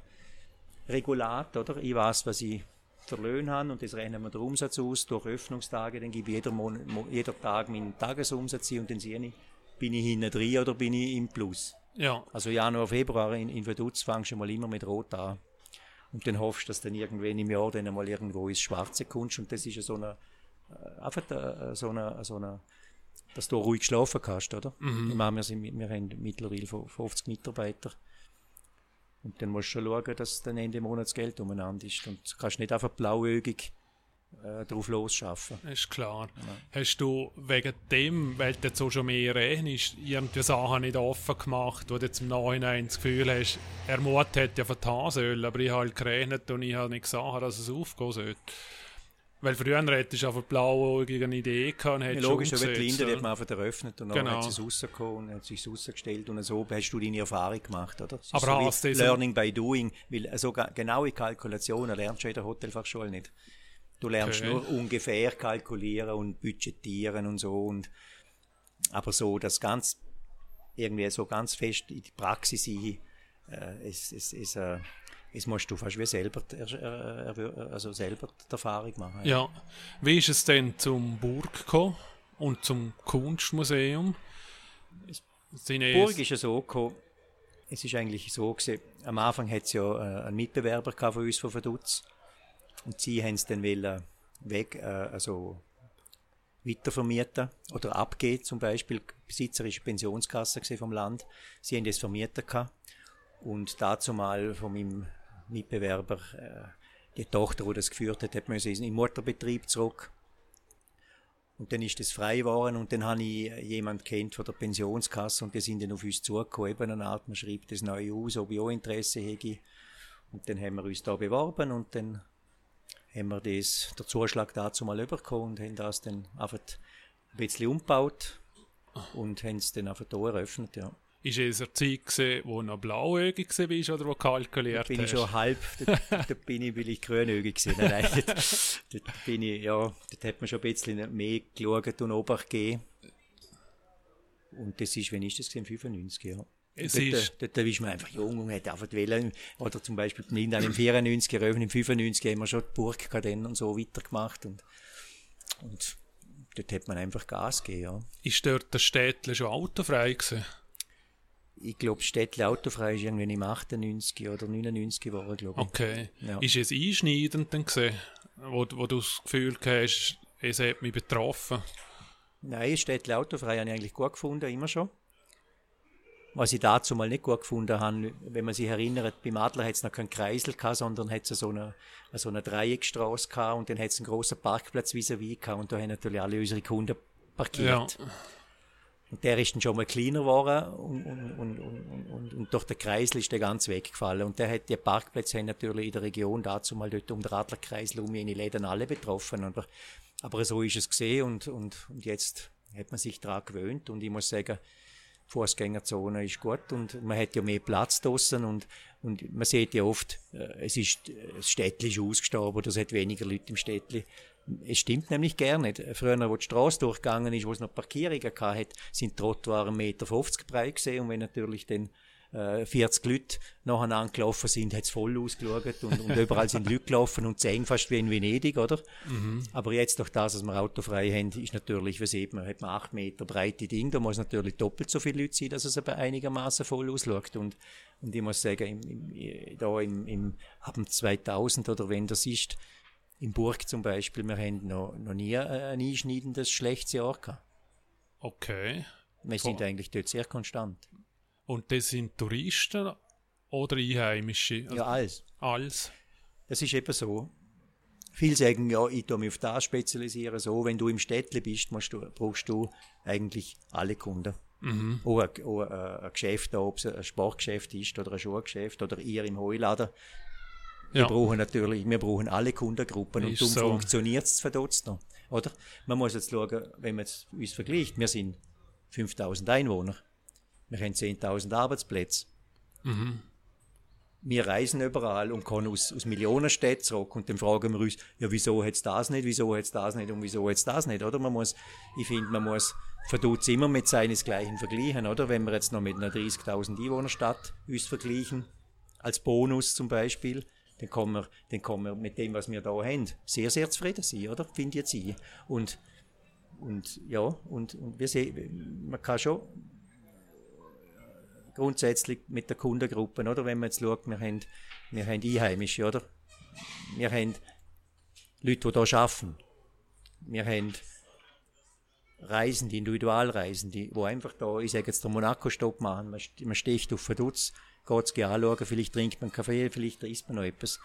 regulat, oder? Ich weiß, was ich für Löhne habe und das rechnen wir den Umsatz aus durch Öffnungstage, dann gebe ich jeder, Monat, jeder Tag meinen Tagesumsatz und dann sehe ich, bin ich hinten drin oder bin ich im Plus. Ja. Also Januar, Februar in, in Vaduz fangst du mal immer mit Rot an. Und dann hoffst du, dass dann irgendwann im Jahr dann mal irgendwo ins Schwarze kommst. Und das ist ja so eine, einfach äh, so eine, so eine, dass du ruhig schlafen kannst, oder? Mhm. Meine, wir, sind, wir haben mittlerweile 50 Mitarbeiter. Und dann musst du schon schauen, dass dann Ende Monats Geld umeinander ist. Und du kannst nicht einfach blauäugig äh, drauf losschaffen. Ist klar. Ja. Hast du wegen dem, weil du so schon mehr rechnest, irgendwie Sachen nicht offen gemacht, wo du jetzt im Nachhinein das Gefühl hast, er Mut hätte ja vertan sollen, aber ich habe halt gerechnet und ich habe nicht gesagt, dass es aufgehen sollte. Weil früher hättest du einfach blauäugig eine Idee gehabt und ja, Logisch, aber die Linde hat man einfach eröffnet und dann genau. hat sie es rausgekommen und hat sich rausgestellt und so hast du deine Erfahrung gemacht, oder? aber so Learning by doing, weil so genaue Kalkulationen lernst du in der Hotelfachschule nicht. Du lernst okay. nur ungefähr kalkulieren und budgetieren und so. Und, aber so das ganz, irgendwie so ganz fest in die Praxis ein, äh, es, es, es, äh, es musst du fast wie selber, äh, also selber die Erfahrung machen. Ja. ja. Wie ist es denn zum Burg gekommen und zum Kunstmuseum? Die Burg ist ja so gekommen, es ist eigentlich so gewesen, am Anfang hat es ja äh, einen Mitbewerber von uns von Verdutz und sie haben es dann wollen weg, äh, also weitervermieten oder abgeben zum Beispiel. Besitzer ist Pensionskasse vom Land. Sie haben das vermietet gehabt. Und dazu mal von meinem Mitbewerber, äh, die Tochter, die das geführt hat, hat müssen in den Mutterbetrieb zurück. Und dann ist das frei geworden und dann habe ich jemanden kennt von der Pensionskasse und die sind dann auf uns zugekommen, eben eine Art, man schreibt das neu aus, ob ich auch Interesse hätte. Und dann haben wir uns da beworben und dann haben wir das, den Zuschlag dazu mal bekommen und haben das dann einfach ein bisschen umgebaut und haben es dann einfach hier eröffnet, ja. Ist es eine Zeit gewesen, wo noch blauäugig war oder wo kalkuliert da bin ich schon halb, dort bin ich, weil ich grünäugig war. Nein, nein, dort, dort, bin ich, ja, dort hat man schon ein bisschen mehr geschaut und Obacht gegeben. Und das ist, wenn ist das gewesen? 95, ja. Es dort, ist dort, dort ist man einfach jung und hat einfach wollen, oder zum Beispiel Lindan im 94 eröffnet, im 95 haben wir schon die Burg dann und so weitergemacht und, und dort hat man einfach Gas gegeben, ja. Ist dort der Städtle schon autofrei gewesen? Ich glaube, Städtle autofrei ist irgendwie im 98 oder 99 geworden, glaube ich. Okay. Ja. Ist es einschneidend dann gewesen, wo, wo du das Gefühl hast, es hat mich betroffen? Nein, Städtle autofrei habe ich eigentlich gut gefunden, immer schon Was ich dazu mal nicht gut gefunden habe, wenn man sich erinnert, beim Adler hat es noch keinen Kreisel gehabt, sondern hat es so eine, so eine Dreieckstraße gehabt und dann hat es einen großen Parkplatz vis-à-vis gehabt und da haben natürlich alle unsere Kunden parkiert. Ja. Und der ist dann schon mal kleiner geworden und, und, und, und, durch den Kreisel ist der ganz weggefallen. Und der hat, die Parkplätze natürlich in der Region dazu mal dort um den Adlerkreisel um ihre Läden alle betroffen. Aber, aber so ist es gesehen und, und, und jetzt hat man sich daran gewöhnt und ich muss sagen, Fußgängerzone ist gut und man hat ja mehr Platz draussen und, und man sieht ja oft, äh, es ist, das Städtli ist ausgestorben oder es hat weniger Leute im Städtli. Es stimmt nämlich gar nicht. Früher, wo die Straße durchgegangen ist, wo es noch Parkierungen hatte, sind die Trottoirs 1,50 Meter breit gesehen und wenn natürlich dann äh, 40 Leute nacheinander gelaufen sind, hat es voll ausgeschaut und, und überall sind Leute gelaufen und zehn fast wie in Venedig, oder? Mhm. Aber jetzt durch das, dass wir autofrei haben, ist natürlich, wie sieht man, hat man 8 Meter breite Ding, da muss natürlich doppelt so viele Leute sein, dass es aber einigermaßen voll ausschaut und, und ich muss sagen, im, im, da im, im, ab 2000 oder wenn das ist, in Burg zum Beispiel, wir haben noch, noch nie ein einschneidendes schlechtes Jahr gehabt. Okay. Wir sind eigentlich dort sehr konstant. Und das sind Touristen oder Einheimische? Also ja, alles. Alles. Das ist eben so. Viele sagen, ja, ich tue mich auf das spezialisieren. So, wenn du im Städtle bist, musst du, brauchst du eigentlich alle Kunden. Mhm. Auch, ein, auch ein Geschäft, ob es ein Sportgeschäft ist oder ein Schuhgeschäft oder ihr im Heuladen. Wir brauchen natürlich, wir brauchen alle Kundengruppen und darum so. funktioniert es verdutzt noch. Oder? Man muss jetzt schauen, wenn man es uns vergleicht, wir sind 5000 Einwohner, wir haben 10.000 Arbeitsplätze. Mhm. Wir reisen überall und kommen aus, aus Millionenstädten zurück und dann fragen wir uns, ja, wieso hat es das nicht, wieso hat es das nicht und wieso hat es das nicht, oder? Man muss, ich finde, man muss verdutzt immer mit seinesgleichen vergleichen, oder? Wenn wir jetzt noch mit einer 30.000 Einwohnerstadt uns vergleichen, als Bonus zum Beispiel, dann kommen wir, dann kommen wir mit dem, was wir da haben, sehr, sehr zufrieden sein, oder? Finde jetzt ich. Und, und ja, und, und wir sehen, man kann schon grundsätzlich mit der Kundengruppe, oder? Wenn man jetzt schaut, wir haben, wir haben Einheimische, oder? Wir haben Leute, die hier arbeiten. Wir haben Reisende, Individualreisende, die einfach da, ich sage jetzt, der Monaco-Stopp machen. Man, man sticht auf Verdutz, geht es anschauen, vielleicht trinkt man Kaffee, vielleicht isst man noch etwas.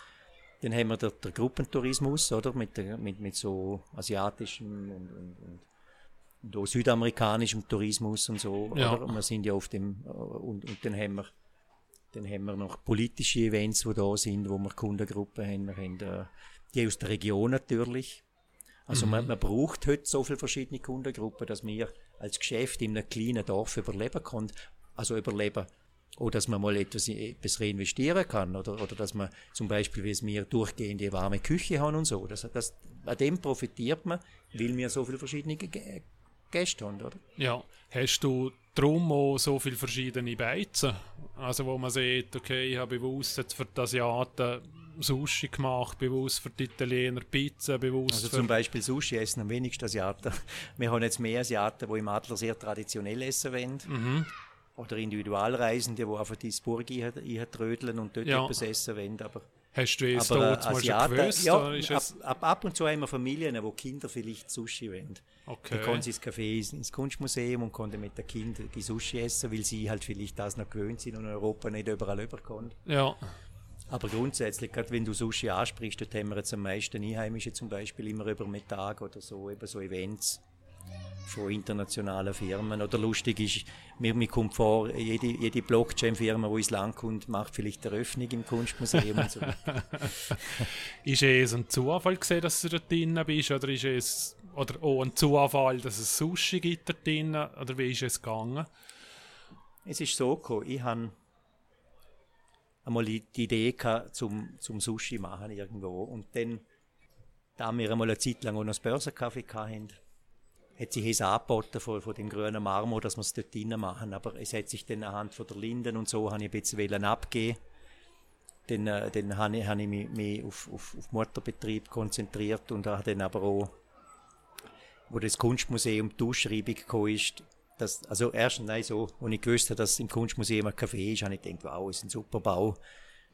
Dann haben wir den, den Gruppentourismus, oder? Mit, der, mit, mit so asiatischem und, und, und, und auch südamerikanischem Tourismus und so. Ja. Oder? Wir sind ja auf dem, und, und dann haben wir, dann haben wir noch politische Events, die da sind, wo wir Kundengruppen haben. Wir haben äh, die aus der Region natürlich. Also mhm. man, man braucht heute so viele verschiedene Kundengruppen, dass wir als Geschäft in einem kleinen Dorf überleben können. Also überleben oder dass man mal etwas, etwas reinvestieren kann oder, oder dass man zum Beispiel, wie es wir durchgehende warme Küche haben und so. Das, das, an dem profitiert man, weil wir so viele verschiedene Gäste haben, oder? Ja. Hast du drum auch so viele verschiedene Beizen? Also wo man sieht, okay, ich habe bewusst jetzt für die Asiaten Sushi gemacht, bewusst für die Italiener Pizza, bewusst Also zum Beispiel Sushi essen am wenigsten Asiaten. Wir haben jetzt mehr Asiaten, die im Adler sehr traditionell essen wollen. Mhm oder Individualreisende, die einfach die Burg trödeln und dort ja. etwas essen wollen. Aber, Hast du jetzt aber, dort Asiaten, gewusst? Ja, ab, ab, ab, und zu haben wir Familien, wo Kinder vielleicht Sushi wollen. Okay. Dann kommen sie ins Café, ins Kunstmuseum und können mit den Kindern die Sushi essen, weil sie halt vielleicht das noch gewöhnt sind und in Europa nicht überall überkommen. Ja. Aber grundsätzlich, gerade wenn du Sushi ansprichst, dort haben wir jetzt am meisten Einheimische zum Beispiel immer über Mittag oder so, eben so Events von internationalen Firmen. Oder lustig ist, mir, mir kommt vor, jede, jede Blockchain-Firma, die ins Land kommt, macht vielleicht eine Eröffnung im Kunstmuseum und so. ist es ein Zufall gesehen, dass du dort drin bist, oder ist es oder auch ein Zufall, dass es Sushi gibt dort drin, oder wie ist es gegangen? Es ist so gekommen, ich habe einmal die Idee gehabt, zum, zum Sushi machen irgendwo und dann, da wir einmal eine Zeit lang auch noch das Börsenkaffee hatten, hat sich es angeboten von, von dem grünen Marmor, dass wir es dort drinnen machen. Aber es hat sich dann anhand von der Linden und so, habe ich ein bisschen abgeben dann, äh, dann habe ich, habe ich mich, mich auf, auf, auf Motorbetrieb konzentriert und habe dann aber auch, wo das Kunstmuseum die Ausschreibung gekommen ist, dass, also erstens nein, so, als ich gewusst habe, dass im Kunstmuseum ein Café ist, habe ich gedacht, wow, ist ein super Bau.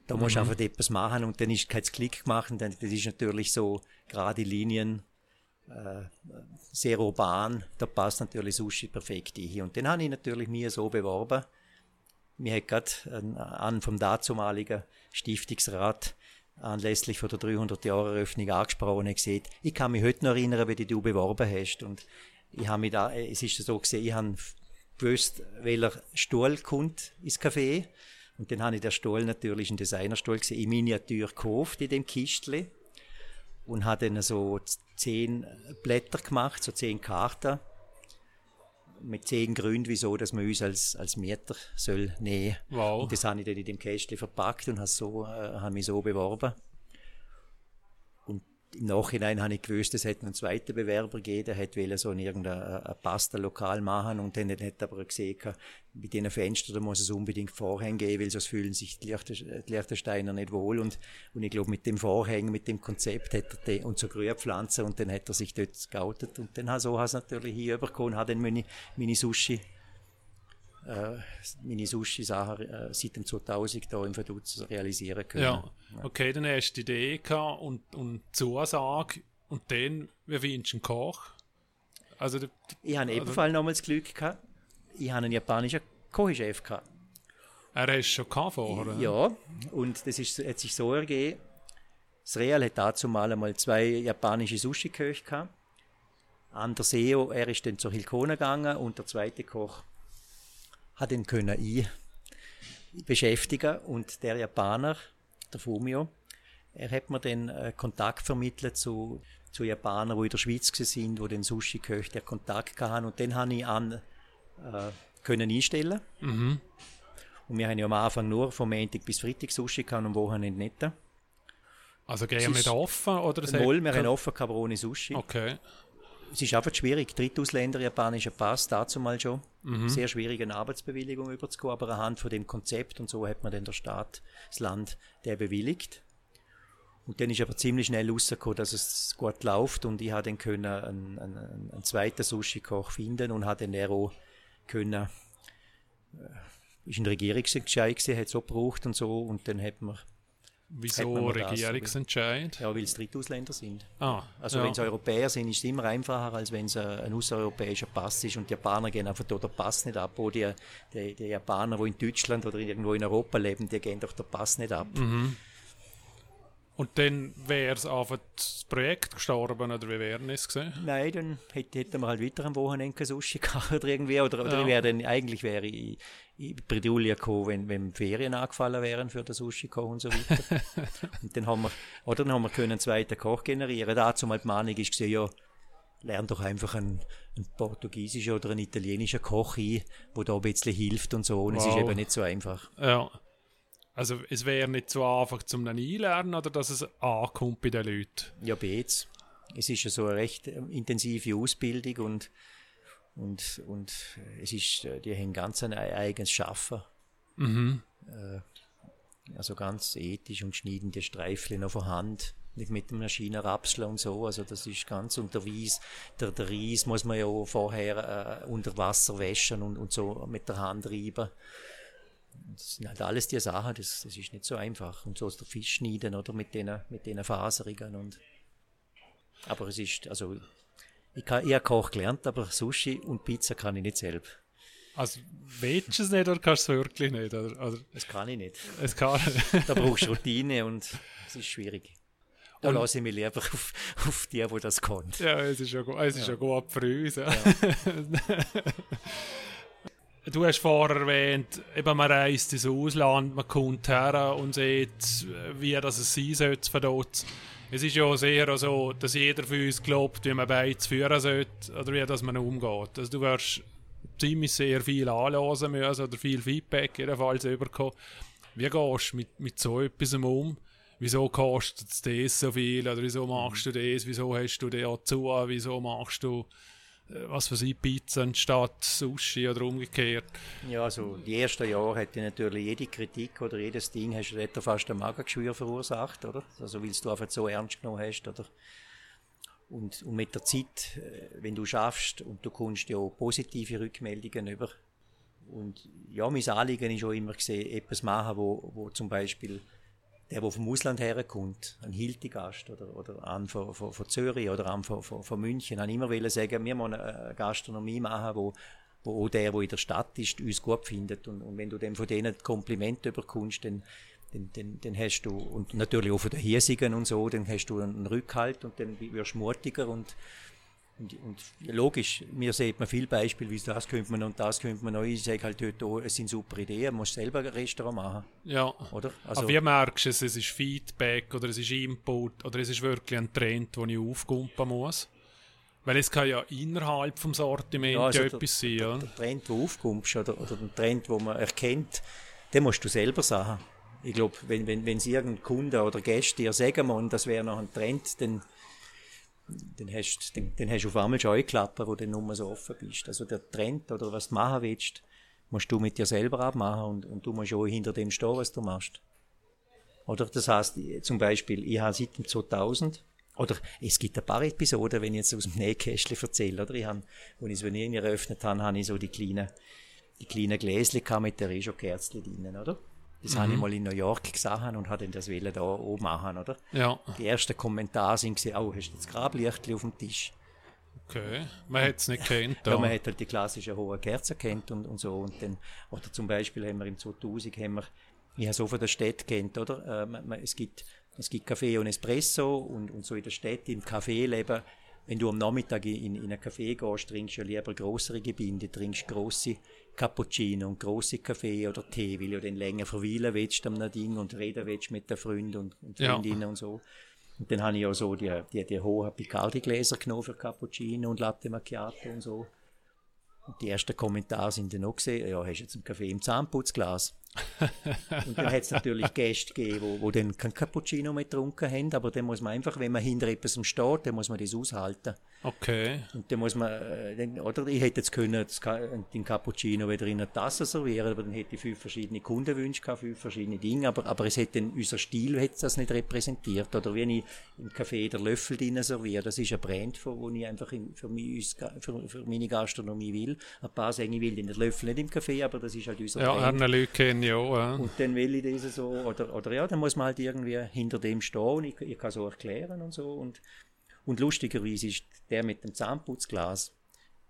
Da mhm. musst du einfach etwas machen und dann ist kein Klick gemacht und dann, das ist natürlich so gerade Linien, sehr urban, da passt natürlich Sushi perfekt hin. Und den habe ich natürlich mir so beworben. mir hat gerade an, vom dazumaligen Stiftungsrat anlässlich von der 300 Jahre Eröffnung angesprochen und gesagt, ich kann mich heute noch erinnern, wie du beworben hast und ich habe mich da, es ist so gesehen, ich habe gewusst, welcher Stuhl kommt ins Café und dann habe ich der Stuhl natürlich ein Designerstuhl gesehen, in Miniatur gekauft in dem Kistli und habe dann so zehn Blätter gemacht, so zehn Karten mit zehn Gründen, wieso dass man uns als, als Mieter soll nehmen. Wow. Und das habe ich dann in dem Kästchen verpackt und habe, so, äh, habe mich so beworben. Im Nachhinein habe ich gewusst, es hätte einen zweiten Bewerber gegeben, der hätte so in irgendein Pasta-Lokal machen und dann hat aber gesehen, mit diesen Fenstern da muss es unbedingt Vorhänge geben, weil sonst fühlen sich die, Liechtensteiner nicht wohl und, und ich glaube mit dem Vorhängen, mit dem Konzept hat er den, und so Grünpflanzen und dann hat er sich dort geoutet und dann so hat es natürlich hier bekommen, hat dann meine, meine Sushi äh, meine Sushi-Sachen äh, seit dem 2000 hier im Verdutz realisieren können. Ja, okay, dann hast du die Idee gehabt und, und Zusage und dann, wie findest du einen Koch? Also, ich habe also, ebenfalls nochmals das Glück gehabt, ich habe einen japanischen Kochchef gehabt. Er hast schon gehabt vorher? Ja, und das ist, hat sich so ergeben, das Real hat dazu mal einmal zwei japanische Sushi-Köche gehabt. An der SEO, er ist dann zur Hilkona gegangen und der zweite Koch hat ihn können ich beschäftigen und der Japaner, der Fumio, er hat mir dann äh, Kontakt vermittelt zu, zu Japanern, die in der Schweiz sind, wo den Sushi-Köch der Kontakt hatten und den habe ich an äh, können einstellen. Mhm. Und wir haben ja am Anfang nur vom Montag bis Freitag Sushi gehabt und am Wochenende nicht. Also gehen wir nicht offen? Oder Wohl, wir haben offen, aber ohne Sushi. Okay. Es ist einfach schwierig. Drittausländer, japanischer Pass, dazu mal schon. Mhm. Sehr schwierig, eine Arbeitsbewilligung überzukommen, aber anhand von dem Konzept und so hat man dann der Staat, das Land, der bewilligt. Und dann ist aber ziemlich schnell rausgekommen, dass es gut läuft und ich habe dann können einen, einen, einen zweiten Sushi-Koch finden und habe dann auch können, äh, ist ein Regierungsentscheid gewesen, hat es auch gebraucht und so und dann hat man Wieso Regierungsentscheid? Ja, weil es Drittausländer sind. Ah, also ja. wenn es Europäer sind, ist es immer einfacher, als wenn es ein außereuropäischer Pass ist und die Japaner gehen einfach der Pass nicht ab. Oder die, die, die Japaner, die in Deutschland oder irgendwo in Europa leben, die gehen doch der Pass nicht ab. Mhm. Und dann wäre es einfach das Projekt gestorben, oder wie wäre es gesehen? Nein, dann hätten hätte wir halt weiter am Wochenende Sushi gehabt oder irgendwie. Oder, oder ja. wäre dann, eigentlich wäre ich Bredouille gekommen, wenn, wenn Ferien angefallen wären für den Sushi koch und so weiter. und dann haben wir, oder dann haben wir können einen zweiten Koch generieren. Dazu mal die Meinung ist gesehen, ja, lern doch einfach einen, einen portugiesischen oder einen italienischen Koch ein, der da ein bisschen hilft und so. Und wow. es ist eben nicht so einfach. Ja. Also es wäre nicht so einfach zum Einlernen oder dass es ankommt bei den Leuten? Ja, beides. Es ist ja so eine recht intensive Ausbildung und, und, und es ist, äh, die haben ganz ein eigenes Schaffen. Mhm. Äh, also ganz ethisch und schneiden die Streifchen auf der Hand, nicht mit der Maschine rapseln und so. Also das ist ganz, und der Wies, der, der Reis muss man ja vorher äh, unter Wasser waschen und, und so mit der Hand reiben. Das sind halt alles die Sachen, das, das ist nicht so einfach. Und so ist der Fisch schneiden, oder? Mit den, mit den Faserigen und, aber es ist, also, ich, kann, habe Koch gelernt, aber Sushi und Pizza kann ich nicht selbst. Also, willst du es nicht oder kannst du es wirklich nicht? Oder, oder? Das kann ich nicht. Es kann. da brauchst du Routine und es ist schwierig. Da und lasse ich mich lieber auf, auf die, wo das kann. Ja, es ist ja, es ist ja. ja gut für uns. Ja. Du hast vorher erwähnt, eben man reist ins Ausland, man kommt her und sieht, wie das es sein sollte von dort. Es ist ja sehr so, dass jeder für uns glaubt, wie man beides führen sollte oder wie das man umgeht. Also du wirst ziemlich sehr viel anlesen müssen oder viel Feedback jedenfalls überkommen. Wie gehst du mit, mit so etwas um? Wieso kostet es das so viel? Oder wieso machst du das? Wieso hast du das zu? Wieso machst du was für sie Pizza anstatt Sushi oder umgekehrt. Ja, also die ersten Jahre hätte natürlich jede Kritik oder jedes Ding hast du fast ein Magengeschwür verursacht, oder? Also weil du einfach so ernst genommen hast, oder? Und, und mit der Zeit, äh, wenn du schaffst und du kommst ja auch positive Rückmeldungen über. Und ja, mein Anliegen ist auch immer gesehen, etwas machen, wo, wo zum Beispiel der, der vom Ausland herkommt, ein Hilti-Gast oder, oder an von, von, von Zürich oder an von, von, von München, habe immer wollen sagen, wir müssen eine Gastronomie machen, wo, wo auch der, der in der Stadt ist, uns gut findet. Und, und wenn du dann von denen Komplimente bekommst, dann, dann, dann, dann hast du, und natürlich auch von den Hiesigen und so, dann hast du einen Rückhalt und dann wirst du mutiger und, und, logisch, mir sieht man viel Beispiele, wie das könnte man und das könnte man noch. Ich sage halt heute, oh, es sind super Ideen, man muss selber ein Restaurant machen. Ja. Oder? Also, Aber wie merkst du es, es ist Feedback oder es ist Input oder es ist wirklich ein Trend, den ich aufkumpen muss? Weil es kann ja innerhalb vom Sortiment ja, also etwas der, sein. Der, der Trend, der aufkommst oder, oder der Trend, den man erkennt, den musst du selber sagen. Ich glaube, wenn, wenn, wenn irgendein Kunde oder Gäste dir sagen wollen, das wäre noch ein Trend, dann dann hast, dann, dann hast du auf einmal schon Klappen, wo du nur so offen bist. Also der Trend oder was du machen willst, musst du mit dir selber abmachen und, und du musst auch hinter dem stehen, was du machst. Oder das heißt, zum Beispiel, ich habe seit dem 2000, oder es gibt ein paar Episoden, wenn ich jetzt aus dem Nähkästchen erzähle, oder ich habe, als ich so nie eröffnet habe, habe ich so die kleinen, die kleinen Gläschen mit der Rejo-Kerzchen drinnen, oder? Das mhm. habe ich mal in New York gesehen und habe dann das Wille da oben machen, oder? Ja. Die ersten Kommentare sind gesehen, oh, hast du das Grablicht auf dem Tisch? Okay, man hat es nicht kennt. Ja, man hat halt die klassischen hohen Kerzen kennt und, und so. Und dann, oder zum Beispiel haben wir im 2000, haben wir, ich habe so von der Stadt kennt, oder? Äh, man, es gibt, es gibt Kaffee und Espresso und, und so in der Stadt, im Kaffeeleben, wenn du am Nachmittag in, in ein Café gehst, trinkst du ja lieber größere Gebinde, trinkst große Cappuccino und große Kaffee oder Tee, weil du dann länger verweilen willst am Ding und reden willst mit den Freunden und, und Freundinnen ja. und so. Und dann habe ich ja so die, die, die hohen Picardi-Gläser genommen für Cappuccino und Latte Macchiato und so. Und die ersten Kommentare sind dann auch gesehen, ja, hast du jetzt einen Kaffee im Zahnputzglas? Und dann hat es natürlich Gäste gegeben, wo, wo dann kein Cappuccino mehr getrunken haben, aber dann muss man einfach, wenn man hinter etwas steht, dann muss man das aushalten. Okay. Und dann muss man, äh, oder ich hätte jetzt können den Cappuccino wieder in einer Tasse servieren, aber dann hätte ich fünf verschiedene Kundenwünsche gehabt, fünf verschiedene Dinge, aber, aber es hätte dann, unser Stil hätte das nicht repräsentiert. Oder wenn ich im Café der Löffel drinnen serviere, das ist ein Brand, wo ich einfach in, für, mich, für, für meine Gastronomie will. Ein paar sagen, ich will den Löffel nicht im Café, aber das ist halt unser ja, Brand. Ja, Lücke, ja. Und dann will ich das so, oder, oder ja, dann muss man halt irgendwie hinter dem stehen, ich, ich kann so erklären und so und und lustigerweise ist der mit dem Zahnputzglas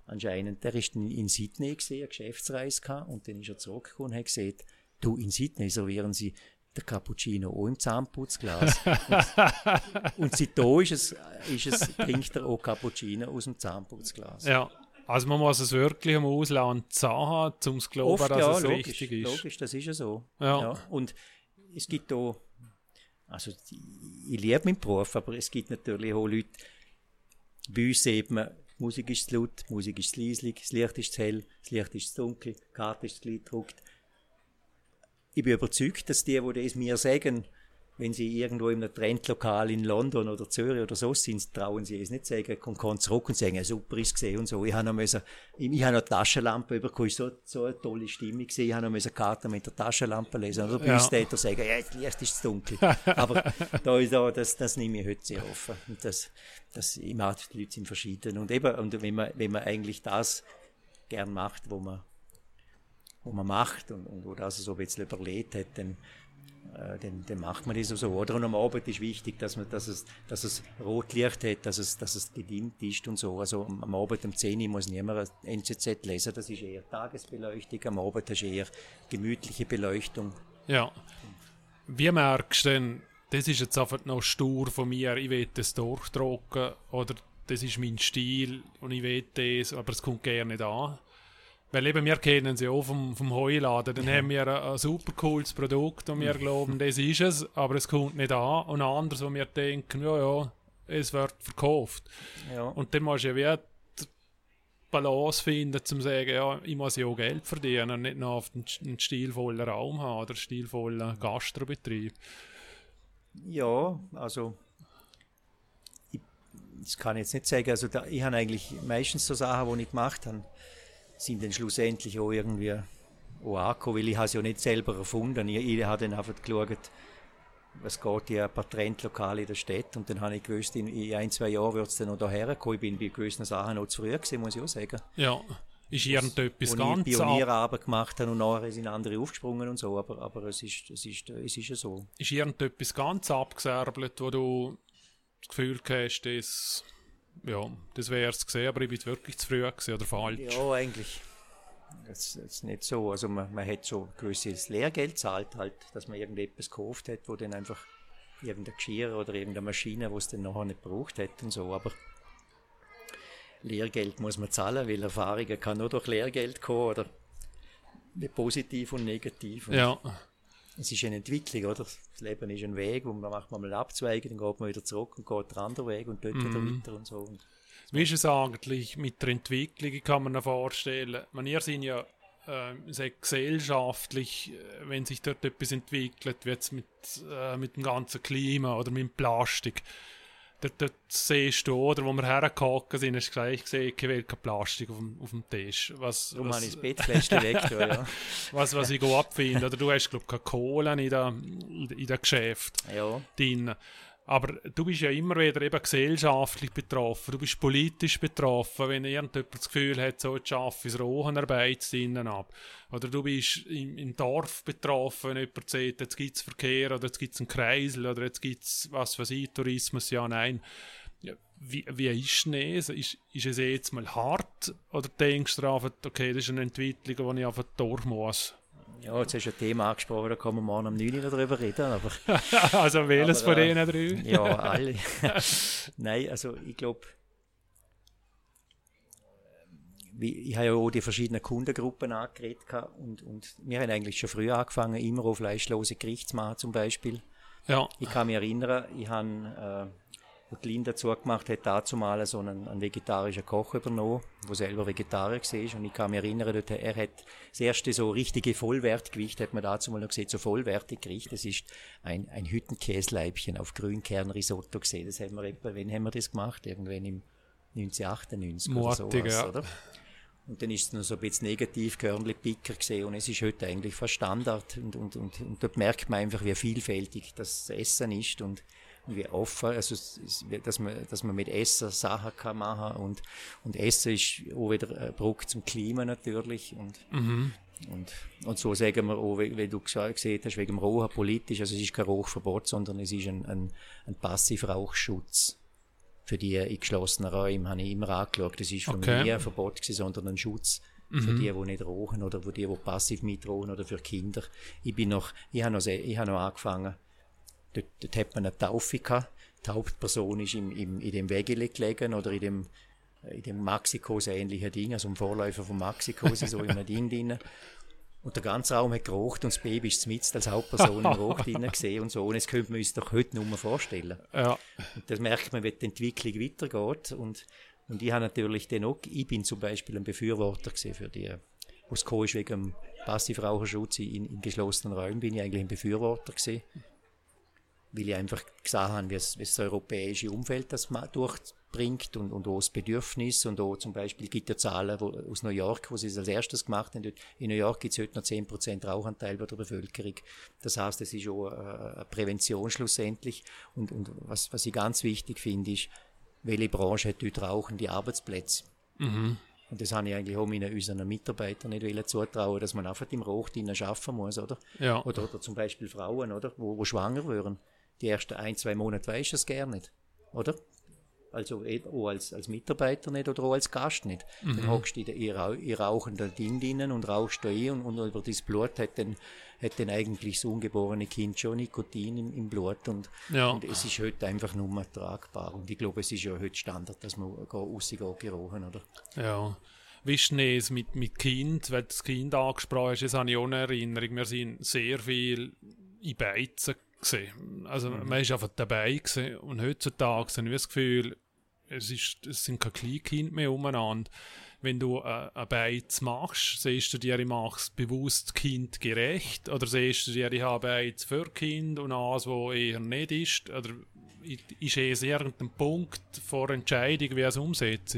anscheinend, der ist in, Sydney gesehen, Geschäftsreise gehabt, und dann ist er zurückgekommen und hat gesagt, du, in Sydney servieren sie der Cappuccino auch im Zahnputzglas. und, und seitdem ist es, ist es, trinkt er auch Cappuccino aus dem Zahnputzglas. Ja. Also man muss es wirklich im Ausland sagen, um zu glauben, Oft, dass ja, es logisch, richtig ist. Logisch, das ist ja so. Ja. ja. Und es gibt da also ich liebe meinen Beruf, aber es gibt natürlich auch Leute, bei uns sieht man, Musik ist zu laut, Musik ist zu leislich, das Licht ist zu hell, das Licht ist zu dunkel, die Karte ist zu gedruckt. Ich bin überzeugt, dass die, die das mir sagen, wenn sie irgendwo in einem Trendlokal in London oder Zürich oder so sind, trauen sie es nicht sagen, kommt, kommt zurück und sagen, super ist gesehen und so. Ich habe noch, müssen, ich, ich habe noch Taschenlampe bekommen, so, so eine tolle Stimme gesehen, ich habe noch müssen Karten mit der Taschenlampe lesen. Oder bei uns ja. sagen, ja, jetzt Licht ist zu dunkel. Aber da ist da, das, das nehme ich heute sehr offen. Und das, das, ich mag, die Leute sind verschieden. Und eben, und wenn man, wenn man eigentlich das gern macht, wo man, wo man macht und, und wo das so ein bisschen überlegt hat, dann, äh, dann, dann macht man das so. Oder am Abend ist wichtig, dass, man, dass, es, dass es Rotlicht hat, dass es, dass es gedimmt ist und so. Also am Abend um 10 Uhr muss niemand NZZ lesen, das ist eher Tagesbeleuchtung, am Abend ist eher gemütliche Beleuchtung. Ja. Wie merkst du denn, das ist jetzt einfach noch stur von mir, ich will das durchdrucken oder das ist mein Stil und ich will das, aber es kommt gerne nicht an. Weil eben, wir kennen sie auch vom, vom Heuladen. Dann ja. haben wir ein, ein, super cooles Produkt und wir glauben, das ist es, aber es kommt nicht an. Und anders, wo wir denken, ja, ja, es wird verkauft. Ja. Und dann musst du ja wieder Balance finden, um zu sagen, ja, ich muss ja auch Geld verdienen und nicht nur auf einen, einen stilvollen Raum haben oder einen stilvollen Gastrobetrieb. Ja, also ich, das kann ich jetzt nicht sagen. Also da, ich habe eigentlich meistens so Sachen, die ich gemacht habe sind dann schlussendlich auch irgendwie auch angekommen, weil ich es ja nicht selber erfunden. Ich, ich habe dann einfach geschaut, was geht in ein paar Trendlokale in der Stadt und dann habe ich gewusst, in, in ein, zwei Jahren wird es dann noch daher kommen. Ich bin bei gewissen Sachen noch zu früh gewesen, muss ich auch sagen. Ja, ist irgendetwas ganz ich Pionierarbeit gemacht habe und nachher sind andere aufgesprungen und so, aber, aber es, ist, es, ist, es ist ja so. Ist irgendetwas ganz abgesärbelt, wo du das Gefühl hast, dass ja, das wäre es gesehen, aber ich bin wirklich zu früh gewesen, oder falsch. Ja, eigentlich. das, ist nicht so. Also man, man hat so gewisses Lehrgeld zahlt halt, dass man irgendetwas gekauft hat, wo dann einfach irgendein Geschirr oder irgendeine Maschine, wo es dann nachher nicht braucht hat und so. Aber Lehrgeld muss man zahlen, weil Erfahrungen kann nur durch Lehrgeld kommen oder positiv und negativ. Und Ja. Es ist eine Entwicklung, oder? Das Leben ist ein Weg, wo man macht man mal Abzweigen, dann geht man wieder zurück und geht den anderen Weg und dort wieder weiter und so. Und Wie ist es eigentlich mit der Entwicklung? Ich kann mir noch vorstellen, man, ihr sind ja äh, sagt, gesellschaftlich, äh, wenn sich dort etwas entwickelt, wie jetzt mit, äh, mit dem ganzen Klima oder mit dem Plastik, dort, dort siehst du, oder, wo wir hergekommen sind, hast du gesagt, ich sehe kein Plastik auf dem, auf dem Tisch. Was, darum was, habe ich das weg, da, ja. was, was ich abfinde. Oder du hast, glaube ich, keine Kohle in der Geschäft ja. drin. Aber du bist ja immer wieder eben gesellschaftlich betroffen, du bist politisch betroffen, wenn irgendjemand das Gefühl hat, so schaffe ich Rohenarbeit drinnen ab. Oder du bist im, im Dorf betroffen, wenn jemand sagt, jetzt gibt es Verkehr oder jetzt gibt es einen Kreisel oder jetzt gibt es, was weiß ich, Tourismus, ja, nein. Wie, wie ist es? Ist, ist es jetzt mal hart oder denkst du einfach, okay, das ist eine Entwicklung, die ich einfach durch muss? Ja, jetzt hast du ein Thema angesprochen, da kann man morgen um 9 Uhr darüber reden. Aber, also welches Aber, von äh, denen drei? ja, alle. Nein, also ich glaube, ich habe ja auch die verschiedenen Kundengruppen angeredet gehabt und, und wir haben eigentlich schon früher angefangen, immer auf fleischlose machen zum Beispiel. Ja, Ich kann mich erinnern, ich habe, die Linda zugemacht hat, dazu mal so einen, einen vegetarischen Koch übernommen, der selber Vegetarier war. Und ich kann mich erinnern, dort, er hat das erste so richtige Vollwertgewicht, hat man dazu mal noch gesehen, so vollwertig Gericht. Das ist ein, ein Hüttenkäsleibchen auf Grünkernrisotto gesehen. Das haben wir etwa, wann haben wir das gemacht? Irgendwann im 1998 oder sowas, ja. oder? Und dann ist es noch so ein bisschen negativ, Körnli-Picker gesehen und es ist heute eigentlich fast Standard und, und, und, und dort merkt man einfach, wie vielfältig das Essen ist und wie offen, also dass man, dass man mit Essen Sachen kann machen und, und Essen ist auch wieder ein Bruch zum Klima natürlich und, und, und so sagen wir auch, wie, wie du gesagt gesehen hast, wegen dem Rauchen politisch, also es ist kein Rauchverbot, sondern es ist ein, ein, ein Passivrauchschutz für die in geschlossenen Räumen habe ich immer angeschaut. Das ist für Okay. mich ein Verbot gewesen, sondern ein Schutz für die, die nicht rauchen oder für die, die passiv mitrauchen oder für Kinder. Ich bin noch, ich habe noch, ich habe noch angefangen, dort, dort hat man eine Taufe gehabt. Die Hauptperson ist im, im, in dem Wägele gelegen oder in dem, in dem Maxikos ähnlichen Ding, also im Vorläufer von Maxikos, so in einem Ding drin. Und der ganze Raum hat geraucht und das Baby ist mitten als Hauptperson im Rauch drinnen gesehen und so. Und das könnte man uns doch heute nur vorstellen. ja. Und das merkt man, wie die Entwicklung weitergeht. Und, und ich habe natürlich dann auch, ich bin zum Beispiel ein Befürworter für die, was ist wegen dem Passivraucherschutz in, in geschlossenen Räumen, bin ich eigentlich ein Befürworter gewesen. Weil ich einfach gesagt habe, wie es, wie es das europäische Umfeld das durchbringt und, und auch das Bedürfnis und auch zum Beispiel, es gibt ja Zahlen wo, aus New York, wo sie es als erstes gemacht haben. In New York gibt es heute noch 10% Rauchanteil bei der Bevölkerung. Das heißt, es ist auch äh, eine Prävention schlussendlich. Und, und was, was ich ganz wichtig finde, ist, welche Branche hat dort Rauchen die Arbeitsplätze? Und das habe ich eigentlich auch meinen, unseren Mitarbeitern nicht wollen zutrauen, dass man einfach im Rauch drinnen arbeiten muss, oder? Ja. Oder, oder zum Beispiel Frauen, oder? Wo, wo schwanger wären. Die ersten ein, zwei Monate weisst du es gar nicht, oder? Also eh- auch als, als Mitarbeiter nicht oder auch als Gast nicht. Dann hockst du in, der- in, Rau- in rauchender Ding drinnen und rauchst da ein und, und über das Blut hat dann, hat dann eigentlich das ungeborene Kind schon Nikotin im, im Blut und, Ja. und es ist heute einfach nur mehr tragbar. Und ich glaube, es ist ja heute Standard, dass man rausgeht, gerochen, oder? Ja. Wie ist es mit, mit Kind, weil du das Kind angesprochen hast, das habe ich auch eine Erinnerung, wir sind sehr viel in Beizen gesehen. Also man ist einfach dabei gewesen. und heutzutage habe ich das Gefühl, es, ist, es sind keine Kleinkinder mehr umeinander. Wenn du äh, ein Beiz machst, siehst du dir, ich mache es bewusst kindgerecht oder siehst du dir, ich habe Beiz für Kind und eins, wo eher nicht ist? Oder ist es irgendein Punkt vor Entscheidung, wie es umsetzt?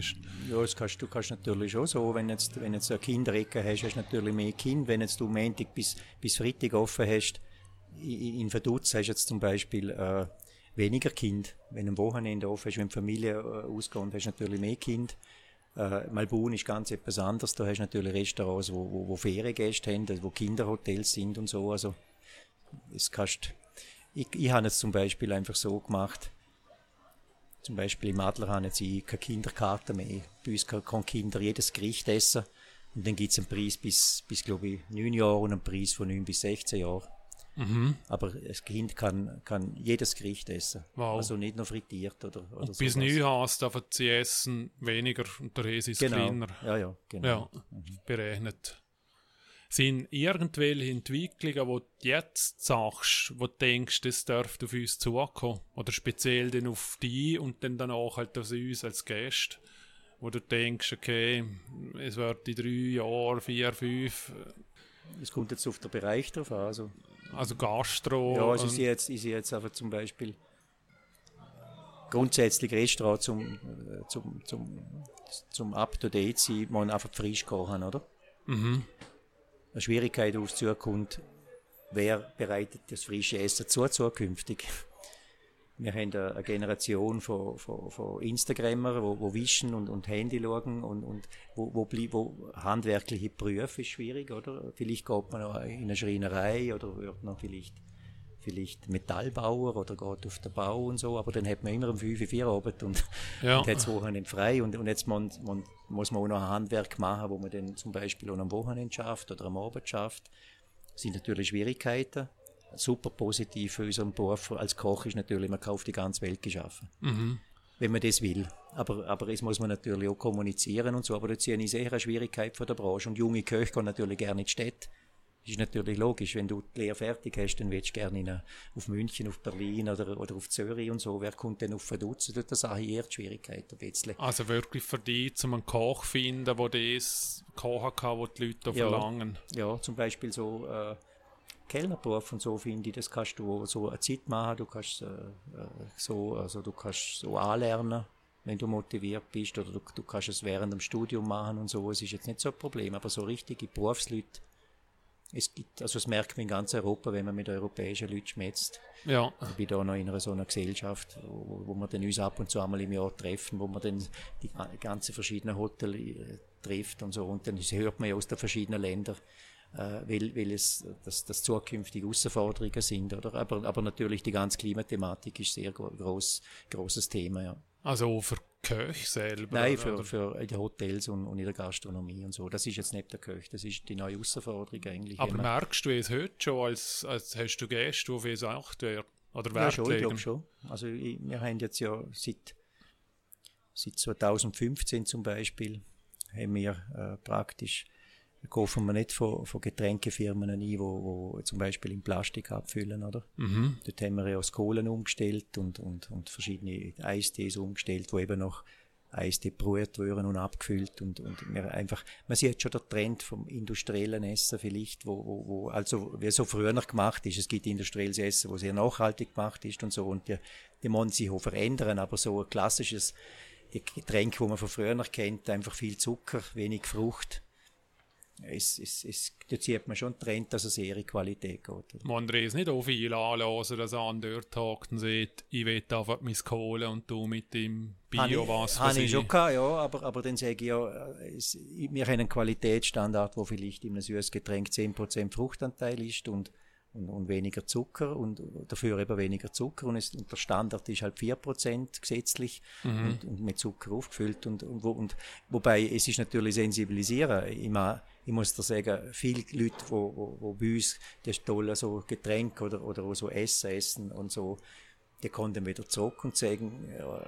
Ja, das kannst, du kannst natürlich schon so, wenn jetzt, wenn jetzt eine Kinderecke hast, hast du natürlich mehr Kind. Wenn jetzt du Montag bis, bis Freitag offen hast, in, Verdutz hast du jetzt zum Beispiel äh, weniger Kind. Wenn du am Wochenende offen hast, wenn die Familie äh, ausgeht, hast du natürlich mehr Kind. Äh, Malbun ist ganz etwas anderes. Da hast du natürlich Restaurants, wo, wo, wo Feriengäste haben, wo Kinderhotels sind und so. Also, das kannst, ich, ich habe es zum Beispiel einfach so gemacht, zum Beispiel im Adler haben sie keine Kinderkarte mehr. Bei uns kann kann Kinder jedes Gericht essen. Und dann gibt es einen Preis bis, bis glaube ich, 9 Jahre und einen Preis von 9 bis 16 Jahren. Mhm. Aber das Kind kann, kann jedes Gericht essen. Wow. Also nicht nur frittiert oder, oder Und bis sowas. neu hast, dürfen sie essen weniger und der Rest ist Genau. kleiner. Ja, ja, genau. Ja, berechnet. Sind irgendwelche Entwicklungen, wo du jetzt sagst, wo du denkst, das dürfte auf uns zukommen? Oder speziell dann auf die und dann danach halt auf uns als Gäste? Wo du denkst, okay, es wird in drei Jahren, vier, fünf, Es kommt jetzt auf den Bereich drauf an. Also, also Gastro. ja, also ich sehe jetzt, ich sehe jetzt einfach zum Beispiel grundsätzlich Restaurant zum, äh, zum, zum, zum Up-to-Date sein, man einfach frisch kochen, oder? Mhm. Eine Schwierigkeit die Zukunft, wer bereitet das frische Essen zu zukünftig? Wir haben eine Generation von, von, von Instagrammer, wo, wo wischen und, und Handy schauen und, und wo, wo, wo handwerkliche Berufe ist schwierig, oder? Vielleicht geht man noch in eine Schreinerei oder wird noch vielleicht, vielleicht Metallbauer oder geht auf den Bau und so, aber dann hat man immer um 5 Uhr Feierabend und, Ja. und hat das Wochenende frei und, und jetzt man, man, muss man auch noch ein Handwerk machen, wo man dann zum Beispiel auch am Wochenende schafft oder am Abend schafft. Das sind natürlich Schwierigkeiten. Super positiv für unseren Beruf als Koch ist natürlich, man kauft die ganze Welt geschaffen. Mhm. Wenn man das will. Aber, aber es muss man natürlich auch kommunizieren und so. Aber da sehe ich sehr eine Schwierigkeit von der Branche. Und junge Köche gehen natürlich gerne in die Städte. Das ist natürlich logisch. Wenn du die Lehre fertig hast, dann willst du gerne in eine, auf München, auf Berlin oder, oder auf Zürich und so. Wer kommt denn auf Verdutz? Da sage ich eher die Schwierigkeit ein bisschen. Also wirklich für dich, zum einen Koch finden, der das kochen kann, was die Leute auch Ja. verlangen. Ja, zum Beispiel so äh, Kellnerberuf und so finde ich, das kannst du so eine Zeit machen, du kannst äh, äh, so, also du kannst so anlernen, wenn du motiviert bist, oder du, du kannst es während dem Studium machen und so, es ist jetzt nicht so ein Problem, aber so richtige Berufsleute, es gibt, also das merkt man in ganz Europa, wenn man mit europäischen Leuten schmätzt. Ja. Ich bin da noch in einer so einer Gesellschaft, wo, wo wir dann uns ab und zu einmal im Jahr treffen, wo man dann die ga- ganzen verschiedenen Hotels äh, trifft und so. Und dann hört man ja aus den verschiedenen Ländern, weil, weil es das, das zukünftige Herausforderungen sind. Oder? Aber, aber natürlich die ganze Klimathematik ist sehr gro groß, großes Thema. Ja. Also für Köche selber. Nein, oder? für, für in den Hotels und, und in der Gastronomie und so. Das ist jetzt nicht der Köch, das ist die neue Herausforderung eigentlich. Aber man- merkst du es heute schon, als, als hast du Gäste, auf es acht werden? Oder Ja, schon, ich glaube schon. Also ich, wir haben jetzt ja seit, seit 2015 zum Beispiel, haben wir äh, praktisch, kaufen wir nicht von, von Getränkefirmen ein, wo, wo zum Beispiel in Plastik abfüllen, oder? Mhm. Dort haben wir ja aus Kohlen umgestellt und, und, und verschiedene Eistees umgestellt, wo eben noch Eistee brüht werden und abgefüllt und, und wir einfach, man sieht schon der Trend vom industriellen Essen vielleicht, wo, wo, wo also wie so früher noch gemacht ist. Es gibt industrielles Essen, wo sehr nachhaltig gemacht ist und so und die, die wollen sich auch verändern, aber so ein klassisches Getränk, wo man von früher noch kennt, einfach viel Zucker, wenig Frucht. Es, es, es, da sieht man schon einen Trend, dass es eher in Qualität geht. Man es nicht auch viel anlassen, dass er dort hockt und sagt, ich will einfach mein Kohle und du mit dem Bio was Habe ich schon gehabt, ja, aber, aber dann sage ich ja, äh, es, wir haben einen Qualitätsstandard, wo vielleicht in einem süßes Getränk 10% Fruchtanteil ist und, und, und weniger Zucker und dafür eben weniger Zucker und, es, und der Standard ist halt 4% gesetzlich und, und mit Zucker aufgefüllt und, und, wo, und wobei es ist natürlich sensibilisieren. Mein, ich muss dir sagen, viele Leute, wo, wo, wo bei uns das tolle so Getränk oder, oder so Essen essen und so, die kommen dann wieder zurück und sagen, ja,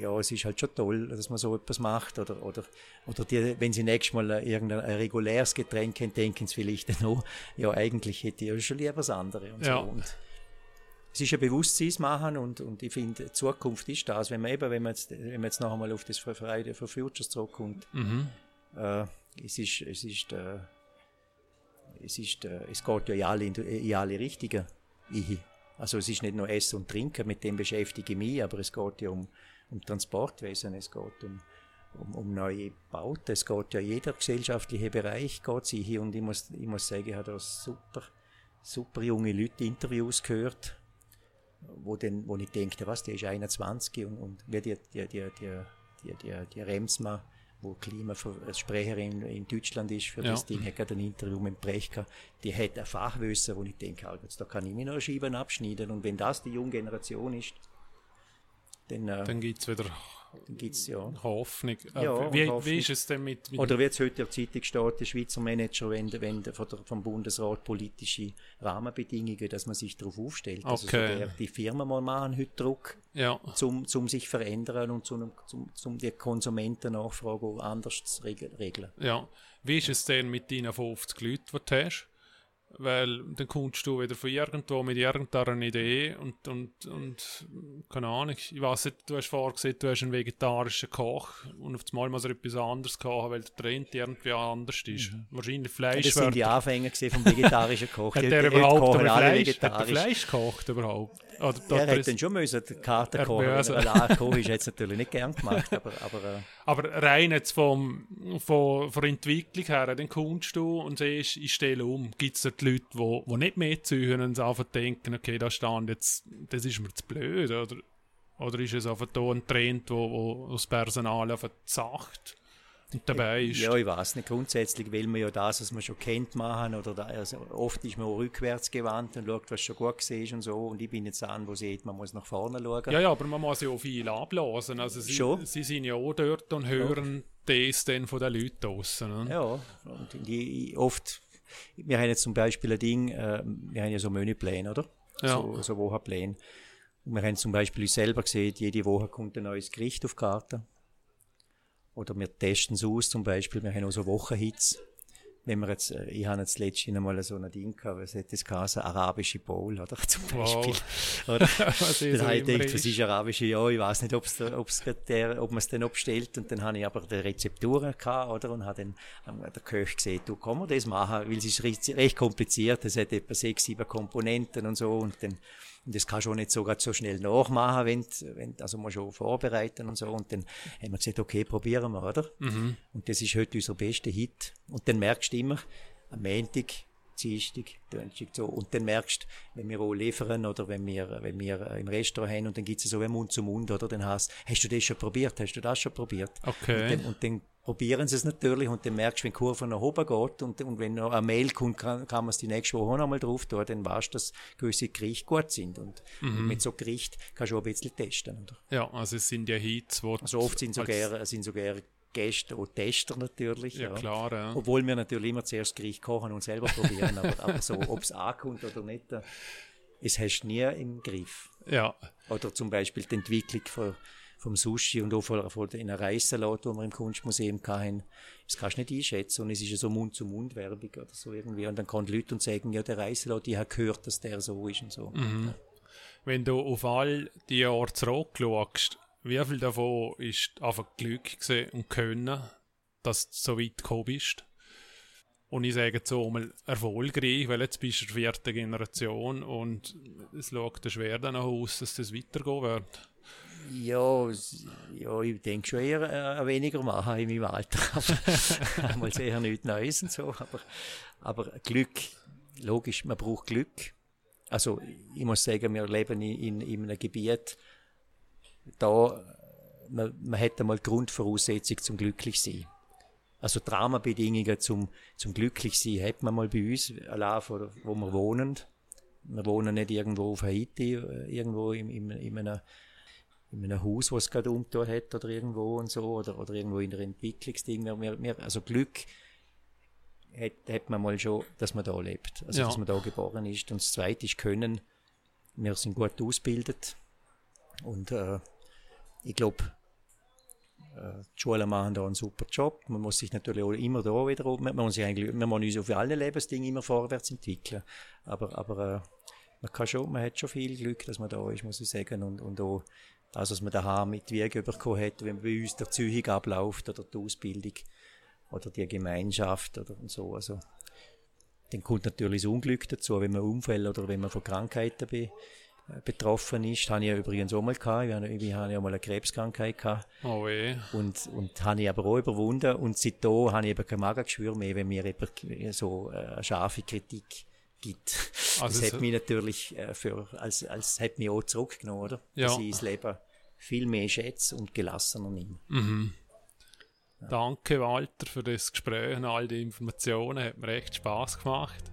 ja, es ist halt schon toll, dass man so etwas macht. Oder, oder, oder die, wenn sie nächstes Mal äh, irgendein ein reguläres Getränk haben, denken sie vielleicht dann auch, ja, eigentlich hätte ich ja schon lieber was anderes. Und Ja. so. Und es ist ein Bewusstseinsmachen und, und ich finde, Zukunft ist das. Wenn man eben, wenn man jetzt, wenn man jetzt noch einmal auf das Friday for Futures zurückkommt, Mhm. äh, es ist, es ist, äh, es ist, äh, es geht ja in alle, in alle Richtungen. Ich, also es ist nicht nur Essen und Trinken, mit dem beschäftige ich mich, aber es geht ja um, um Transportwesen, es geht um, um, um neue Bauten, es geht ja jeder gesellschaftliche Bereich geht sich hier und ich muss, ich muss sagen, ich habe da super, super junge Leute Interviews gehört, wo, denn, wo ich denke, was, der ist 21 und, und wie die, die, die, die, die, die, die Remsma, wo Klimasprecherin in Deutschland ist für Ja. das Ding, hat gerade ein Interview mit Brecht gehabt, die hat ein Fachwissen, wo ich denke, halt, jetzt, da kann ich mir noch Scheiben abschneiden und wenn das die junge Generation ist, dann, äh, Dann gibt es wieder dann gibt's ja. Hoffnung. Äh, Ja, wie, Hoffnung. wie ist es denn mit, mit Oder wie es heute in der Zeitung steht, der Schweizer Manager, wenn, der- von der, vom Bundesrat politische Rahmenbedingungen, dass man sich darauf aufstellt. Also Okay. sogar die Firmen mal machen heute Druck, ja, zum, zum sich verändern und zum, zum, zum die Konsumentennachfrage auch anders zu regel- regeln. ja. Wie ist es denn mit deinen 50 Leuten, die du hast? Weil dann kommst du wieder von irgendwo mit irgendeiner Idee und, und, und keine Ahnung, ich weiß nicht, du hast vorgesehen, du hast einen vegetarischen Koch und auf einmal muss er etwas anderes kochen, weil der Trend irgendwie anders ist. Wahrscheinlich Fleisch Das sind die wird- Anfänge gewesen vom vegetarischen Koch. Hat der heute überhaupt Fleisch, der. Fleisch gekocht überhaupt? Oder, Er oder hätte dann schon müssen, die Karte Er. Wenn böse. er ist, es natürlich nicht gern gemacht, aber, aber äh, Aber rein jetzt vom, von, von der Entwicklung her, dann kommst du und siehst, ich stelle um. Gibt es dort Leute, die, die nicht mitziehen und einfach denken, okay, da stand jetzt, das ist mir zu blöd, oder? Oder ist es einfach da ein Trend, wo, wo das Personal einfach sagt dabei ist? Ja, ich weiß nicht. Grundsätzlich will man ja das, was man schon kennt, machen. Oder da, also oft ist man auch rückwärts gewandt und schaut, was schon gut war und so. Und ich bin jetzt an, wo sieht, man muss nach vorne schauen. Ja, ja, aber man muss ja auch viel abblasen. Also sie, Schon. sie sind ja auch dort und hören das dann von den Leuten draussen. Ne? Ja, und die, oft, wir haben jetzt zum Beispiel ein Ding, äh, wir haben ja so Menüpläne, oder? Ja. So, so Wochenpläne. Und wir haben zum Beispiel uns selber gesehen, jede Woche kommt ein neues Gericht auf die Karte. Oder wir testen es aus, zum Beispiel, wir haben auch so Wochenhits. Wenn wir jetzt, äh, ich habe jetzt letztens einmal so ein Ding gehabt, was hat das geheißen? Arabische Bowl, oder? Zum Beispiel. Oder? Was Dann habe ich gedacht, was ist. arabische? Ja, ich weiß nicht, ob's da- ob's der, ob man es dann abstellt. Und dann habe ich aber die Rezepturen gehabt, oder? Und habe dann ähm, der Köch gesehen, du, kann man das machen? Weil es ist recht, recht kompliziert. Es hat etwa sechs, sieben Komponenten und so. Und dann, und das kannst du auch nicht so, so schnell nachmachen, wenn, wenn, also musst du auch vorbereiten und so. Und dann haben wir gesagt, okay, probieren wir, oder? Und das ist heute unser bester Hit. Und dann merkst du immer, am Montag, Dienstag, Donnerstag, so. Und dann merkst du, wenn wir auch liefern oder wenn wir, wenn wir im Restaurant haben und dann gibt es so wie Mund zu Mund, oder? Dann heißt hast du das schon probiert? Hast du das schon probiert? Okay. Und dann, und dann probieren sie es natürlich und dann merkst du, wenn die Kurve nach oben geht und, und wenn noch eine Mail kommt, kann, kann man es die nächste Woche noch mal drauf tun, dann weißt du, dass gewisse Gerichte gut sind. Und, Mhm. und mit so Gericht kannst du auch ein bisschen testen, oder? Ja, also es sind ja Hits, wo Also oft sind sogar, sind sogar Gäste auch Tester natürlich. Ja, klar, ja. Obwohl wir natürlich immer zuerst Gericht kochen und selber probieren, aber, aber so, ob es ankommt oder nicht, äh, es hast du nie im Griff. Ja, Oder zum Beispiel die Entwicklung von, vom Sushi und auch von, von den Reissalat, die wir im Kunstmuseum hatten, das kannst du nicht einschätzen und es ist ja so Mund-zu-Mund-Werbung oder so irgendwie und dann kommen die Leute und sagen, ja, der Reissalat, ich habe gehört, dass der so ist und so. wenn du auf all die Jahre zurückschaust, wie viel davon ist einfach Glück und Können, dass du so weit gekommen bist? Und ich sage jetzt so mal erfolgreich, weil jetzt bist du die vierte Generation und es schaut schwer danach aus, dass das weitergehen wird. Ja, ja, ich denke schon eher äh, weniger machen in meinem Alter. Mal eher nichts Neues und so. Aber, aber Glück, logisch, man braucht Glück. Also ich muss sagen, wir leben in, in, in einem Gebiet, da man, man hat einmal Grundvoraussetzung zum glücklich sein. Also die Rahmenbedingungen zum, zum glücklich sein hat man mal bei uns, allein von, wo wir wohnen. Wir wohnen nicht irgendwo auf Haiti, äh, irgendwo in, in, in einem in einem Haus, was es gerade umgetan hat oder irgendwo und so, oder, oder irgendwo in der Entwicklungsding. Wir, wir, also Glück hat, hat man mal schon, dass man da lebt, also Ja. dass man da geboren ist. Und das Zweite ist Können. Wir sind gut ausgebildet und äh, ich glaube, äh, die Schulen machen da einen super Job. Man muss sich natürlich auch immer da wieder, man muss sich eigentlich, man muss uns auf allen Lebensdingen immer vorwärts entwickeln. Aber, aber äh, man kann schon, man hat schon viel Glück, dass man da ist, muss ich sagen. Und, und auch das, was man daheim mit Wiege bekommen hat, wenn bei uns der Züchig abläuft oder die Ausbildung oder die Gemeinschaft oder so. Also, dann kommt natürlich das Unglück dazu, wenn man Unfälle oder wenn man von Krankheiten be, betroffen ist. Habe ich ja übrigens auch mal gehabt. Ich habe, ja mal eine Krebskrankheit gehabt. Oh weh. Und, und habe ich aber auch überwunden. Und seitdem habe ich eben kein Magengeschwür mehr, wenn mir so äh, eine scharfe Kritik gibt. Also das hat mich natürlich äh, für, als, als hat mich auch zurückgenommen, oder? Ja. Dass ich das Leben viel mehr schätze und gelassener nehme. Danke Walter für das Gespräch und all die Informationen, hat mir echt Spaß gemacht.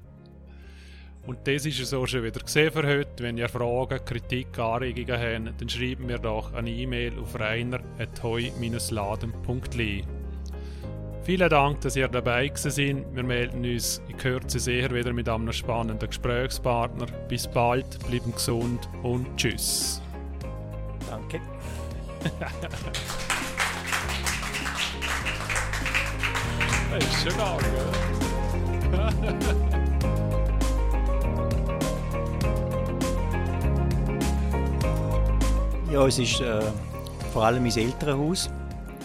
Und das ist es auch schon wieder gesehen für heute. Wenn ihr Fragen, Kritik, Anregungen habt, dann schreibt mir doch eine E-Mail auf reiner.heu-laden.li. Vielen Dank, dass ihr dabei gewesen Wir melden uns in Kürze sehr wieder mit einem spannenden Gesprächspartner. Bis bald, bleiben gesund und tschüss. Danke. das ist schon arg, Ja, es ist äh, vor allem mein Elternhaus.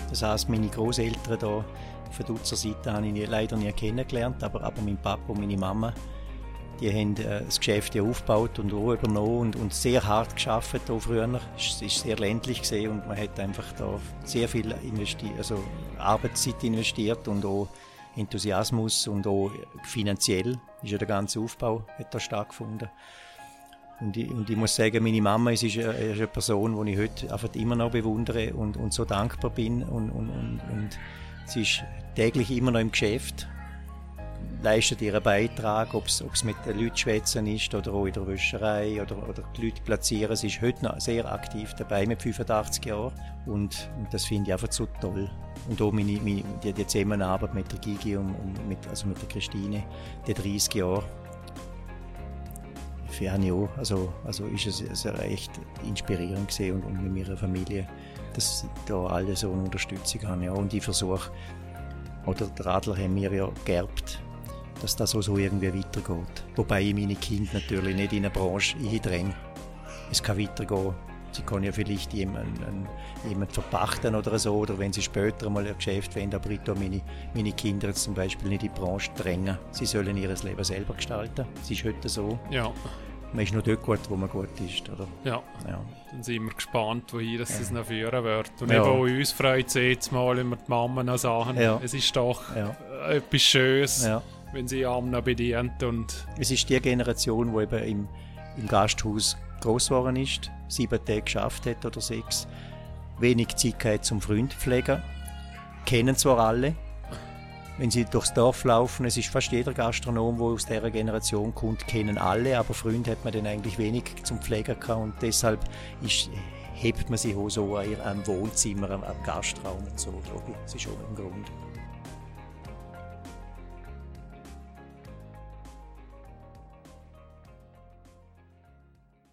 Das heisst, meine Großeltern hier von unserer Seite habe ich nie, leider nie kennengelernt, aber, aber mein Papa und meine Mama, die haben äh, das Geschäft ja aufgebaut und auch übernommen und, und sehr hart geschafft hier früher. Es war sehr ländlich gesehen und man hat einfach da sehr viel investi also Arbeitszeit investiert und auch Enthusiasmus und auch finanziell ist ja der ganze Aufbau hat da stattgefunden. Und ich, und ich, muss sagen, meine Mama ist, ist, eine, Person, die ich heute einfach immer noch bewundere und, und so dankbar bin. Und, und, sie ist täglich immer noch im Geschäft, leistet ihren Beitrag, ob es mit den Leuten schwätzen ist oder auch in der Wäscherei oder, oder die Leute platzieren. Sie ist heute noch sehr aktiv dabei mit 85 Jahren und, das finde ich einfach so toll. Und auch meine, meine, die, die Zusammenarbeit mit der Gigi und, und mit, also mit der Christine, die 30 Jahre, für eine auch, also, also ist es also echt inspirierend gesehen und, und mit meiner Familie, dass da alle so eine Unterstützung haben. Ja. Und ich versuche oder der Adler haben mir ja geerbt, dass das auch so irgendwie weitergeht. Wobei ich meine Kinder natürlich nicht in eine Branche eindränge. Es kann weitergehen. Sie können ja vielleicht jemanden, jemanden verpachten oder so, oder wenn sie später mal ein Geschäft wollen, aber ich meine, meine Kinder jetzt zum Beispiel nicht in die Branche drängen. Sie sollen ihr Leben selber gestalten. Es ist heute so. Ja man ist nur dort gut, wo man gut ist. Oder? Ja. ja. Dann sind wir gespannt, wohin das, ja. das noch führen wird. Und ja. eben auch uns freut es jetzt mal, wenn wir die Mama noch sagen, ja. es ist doch etwas Schönes, wenn sie Arm noch bedient. Und es ist die Generation, die eben im, im Gasthaus groß geworden ist, sieben Tage geschafft hat oder sechs, wenig Zeit hat zum Freund pflegen, kennen zwar alle, wenn sie durchs Dorf laufen, es ist fast jeder Gastronom, der aus dieser Generation kommt, kennen alle, aber Freunde hat man dann eigentlich wenig zum Pflegen gehabt und deshalb ist, hebt man sich auch so am Wohnzimmer, am Gastraum und so, glaube ich. Das ist auch ein Grund.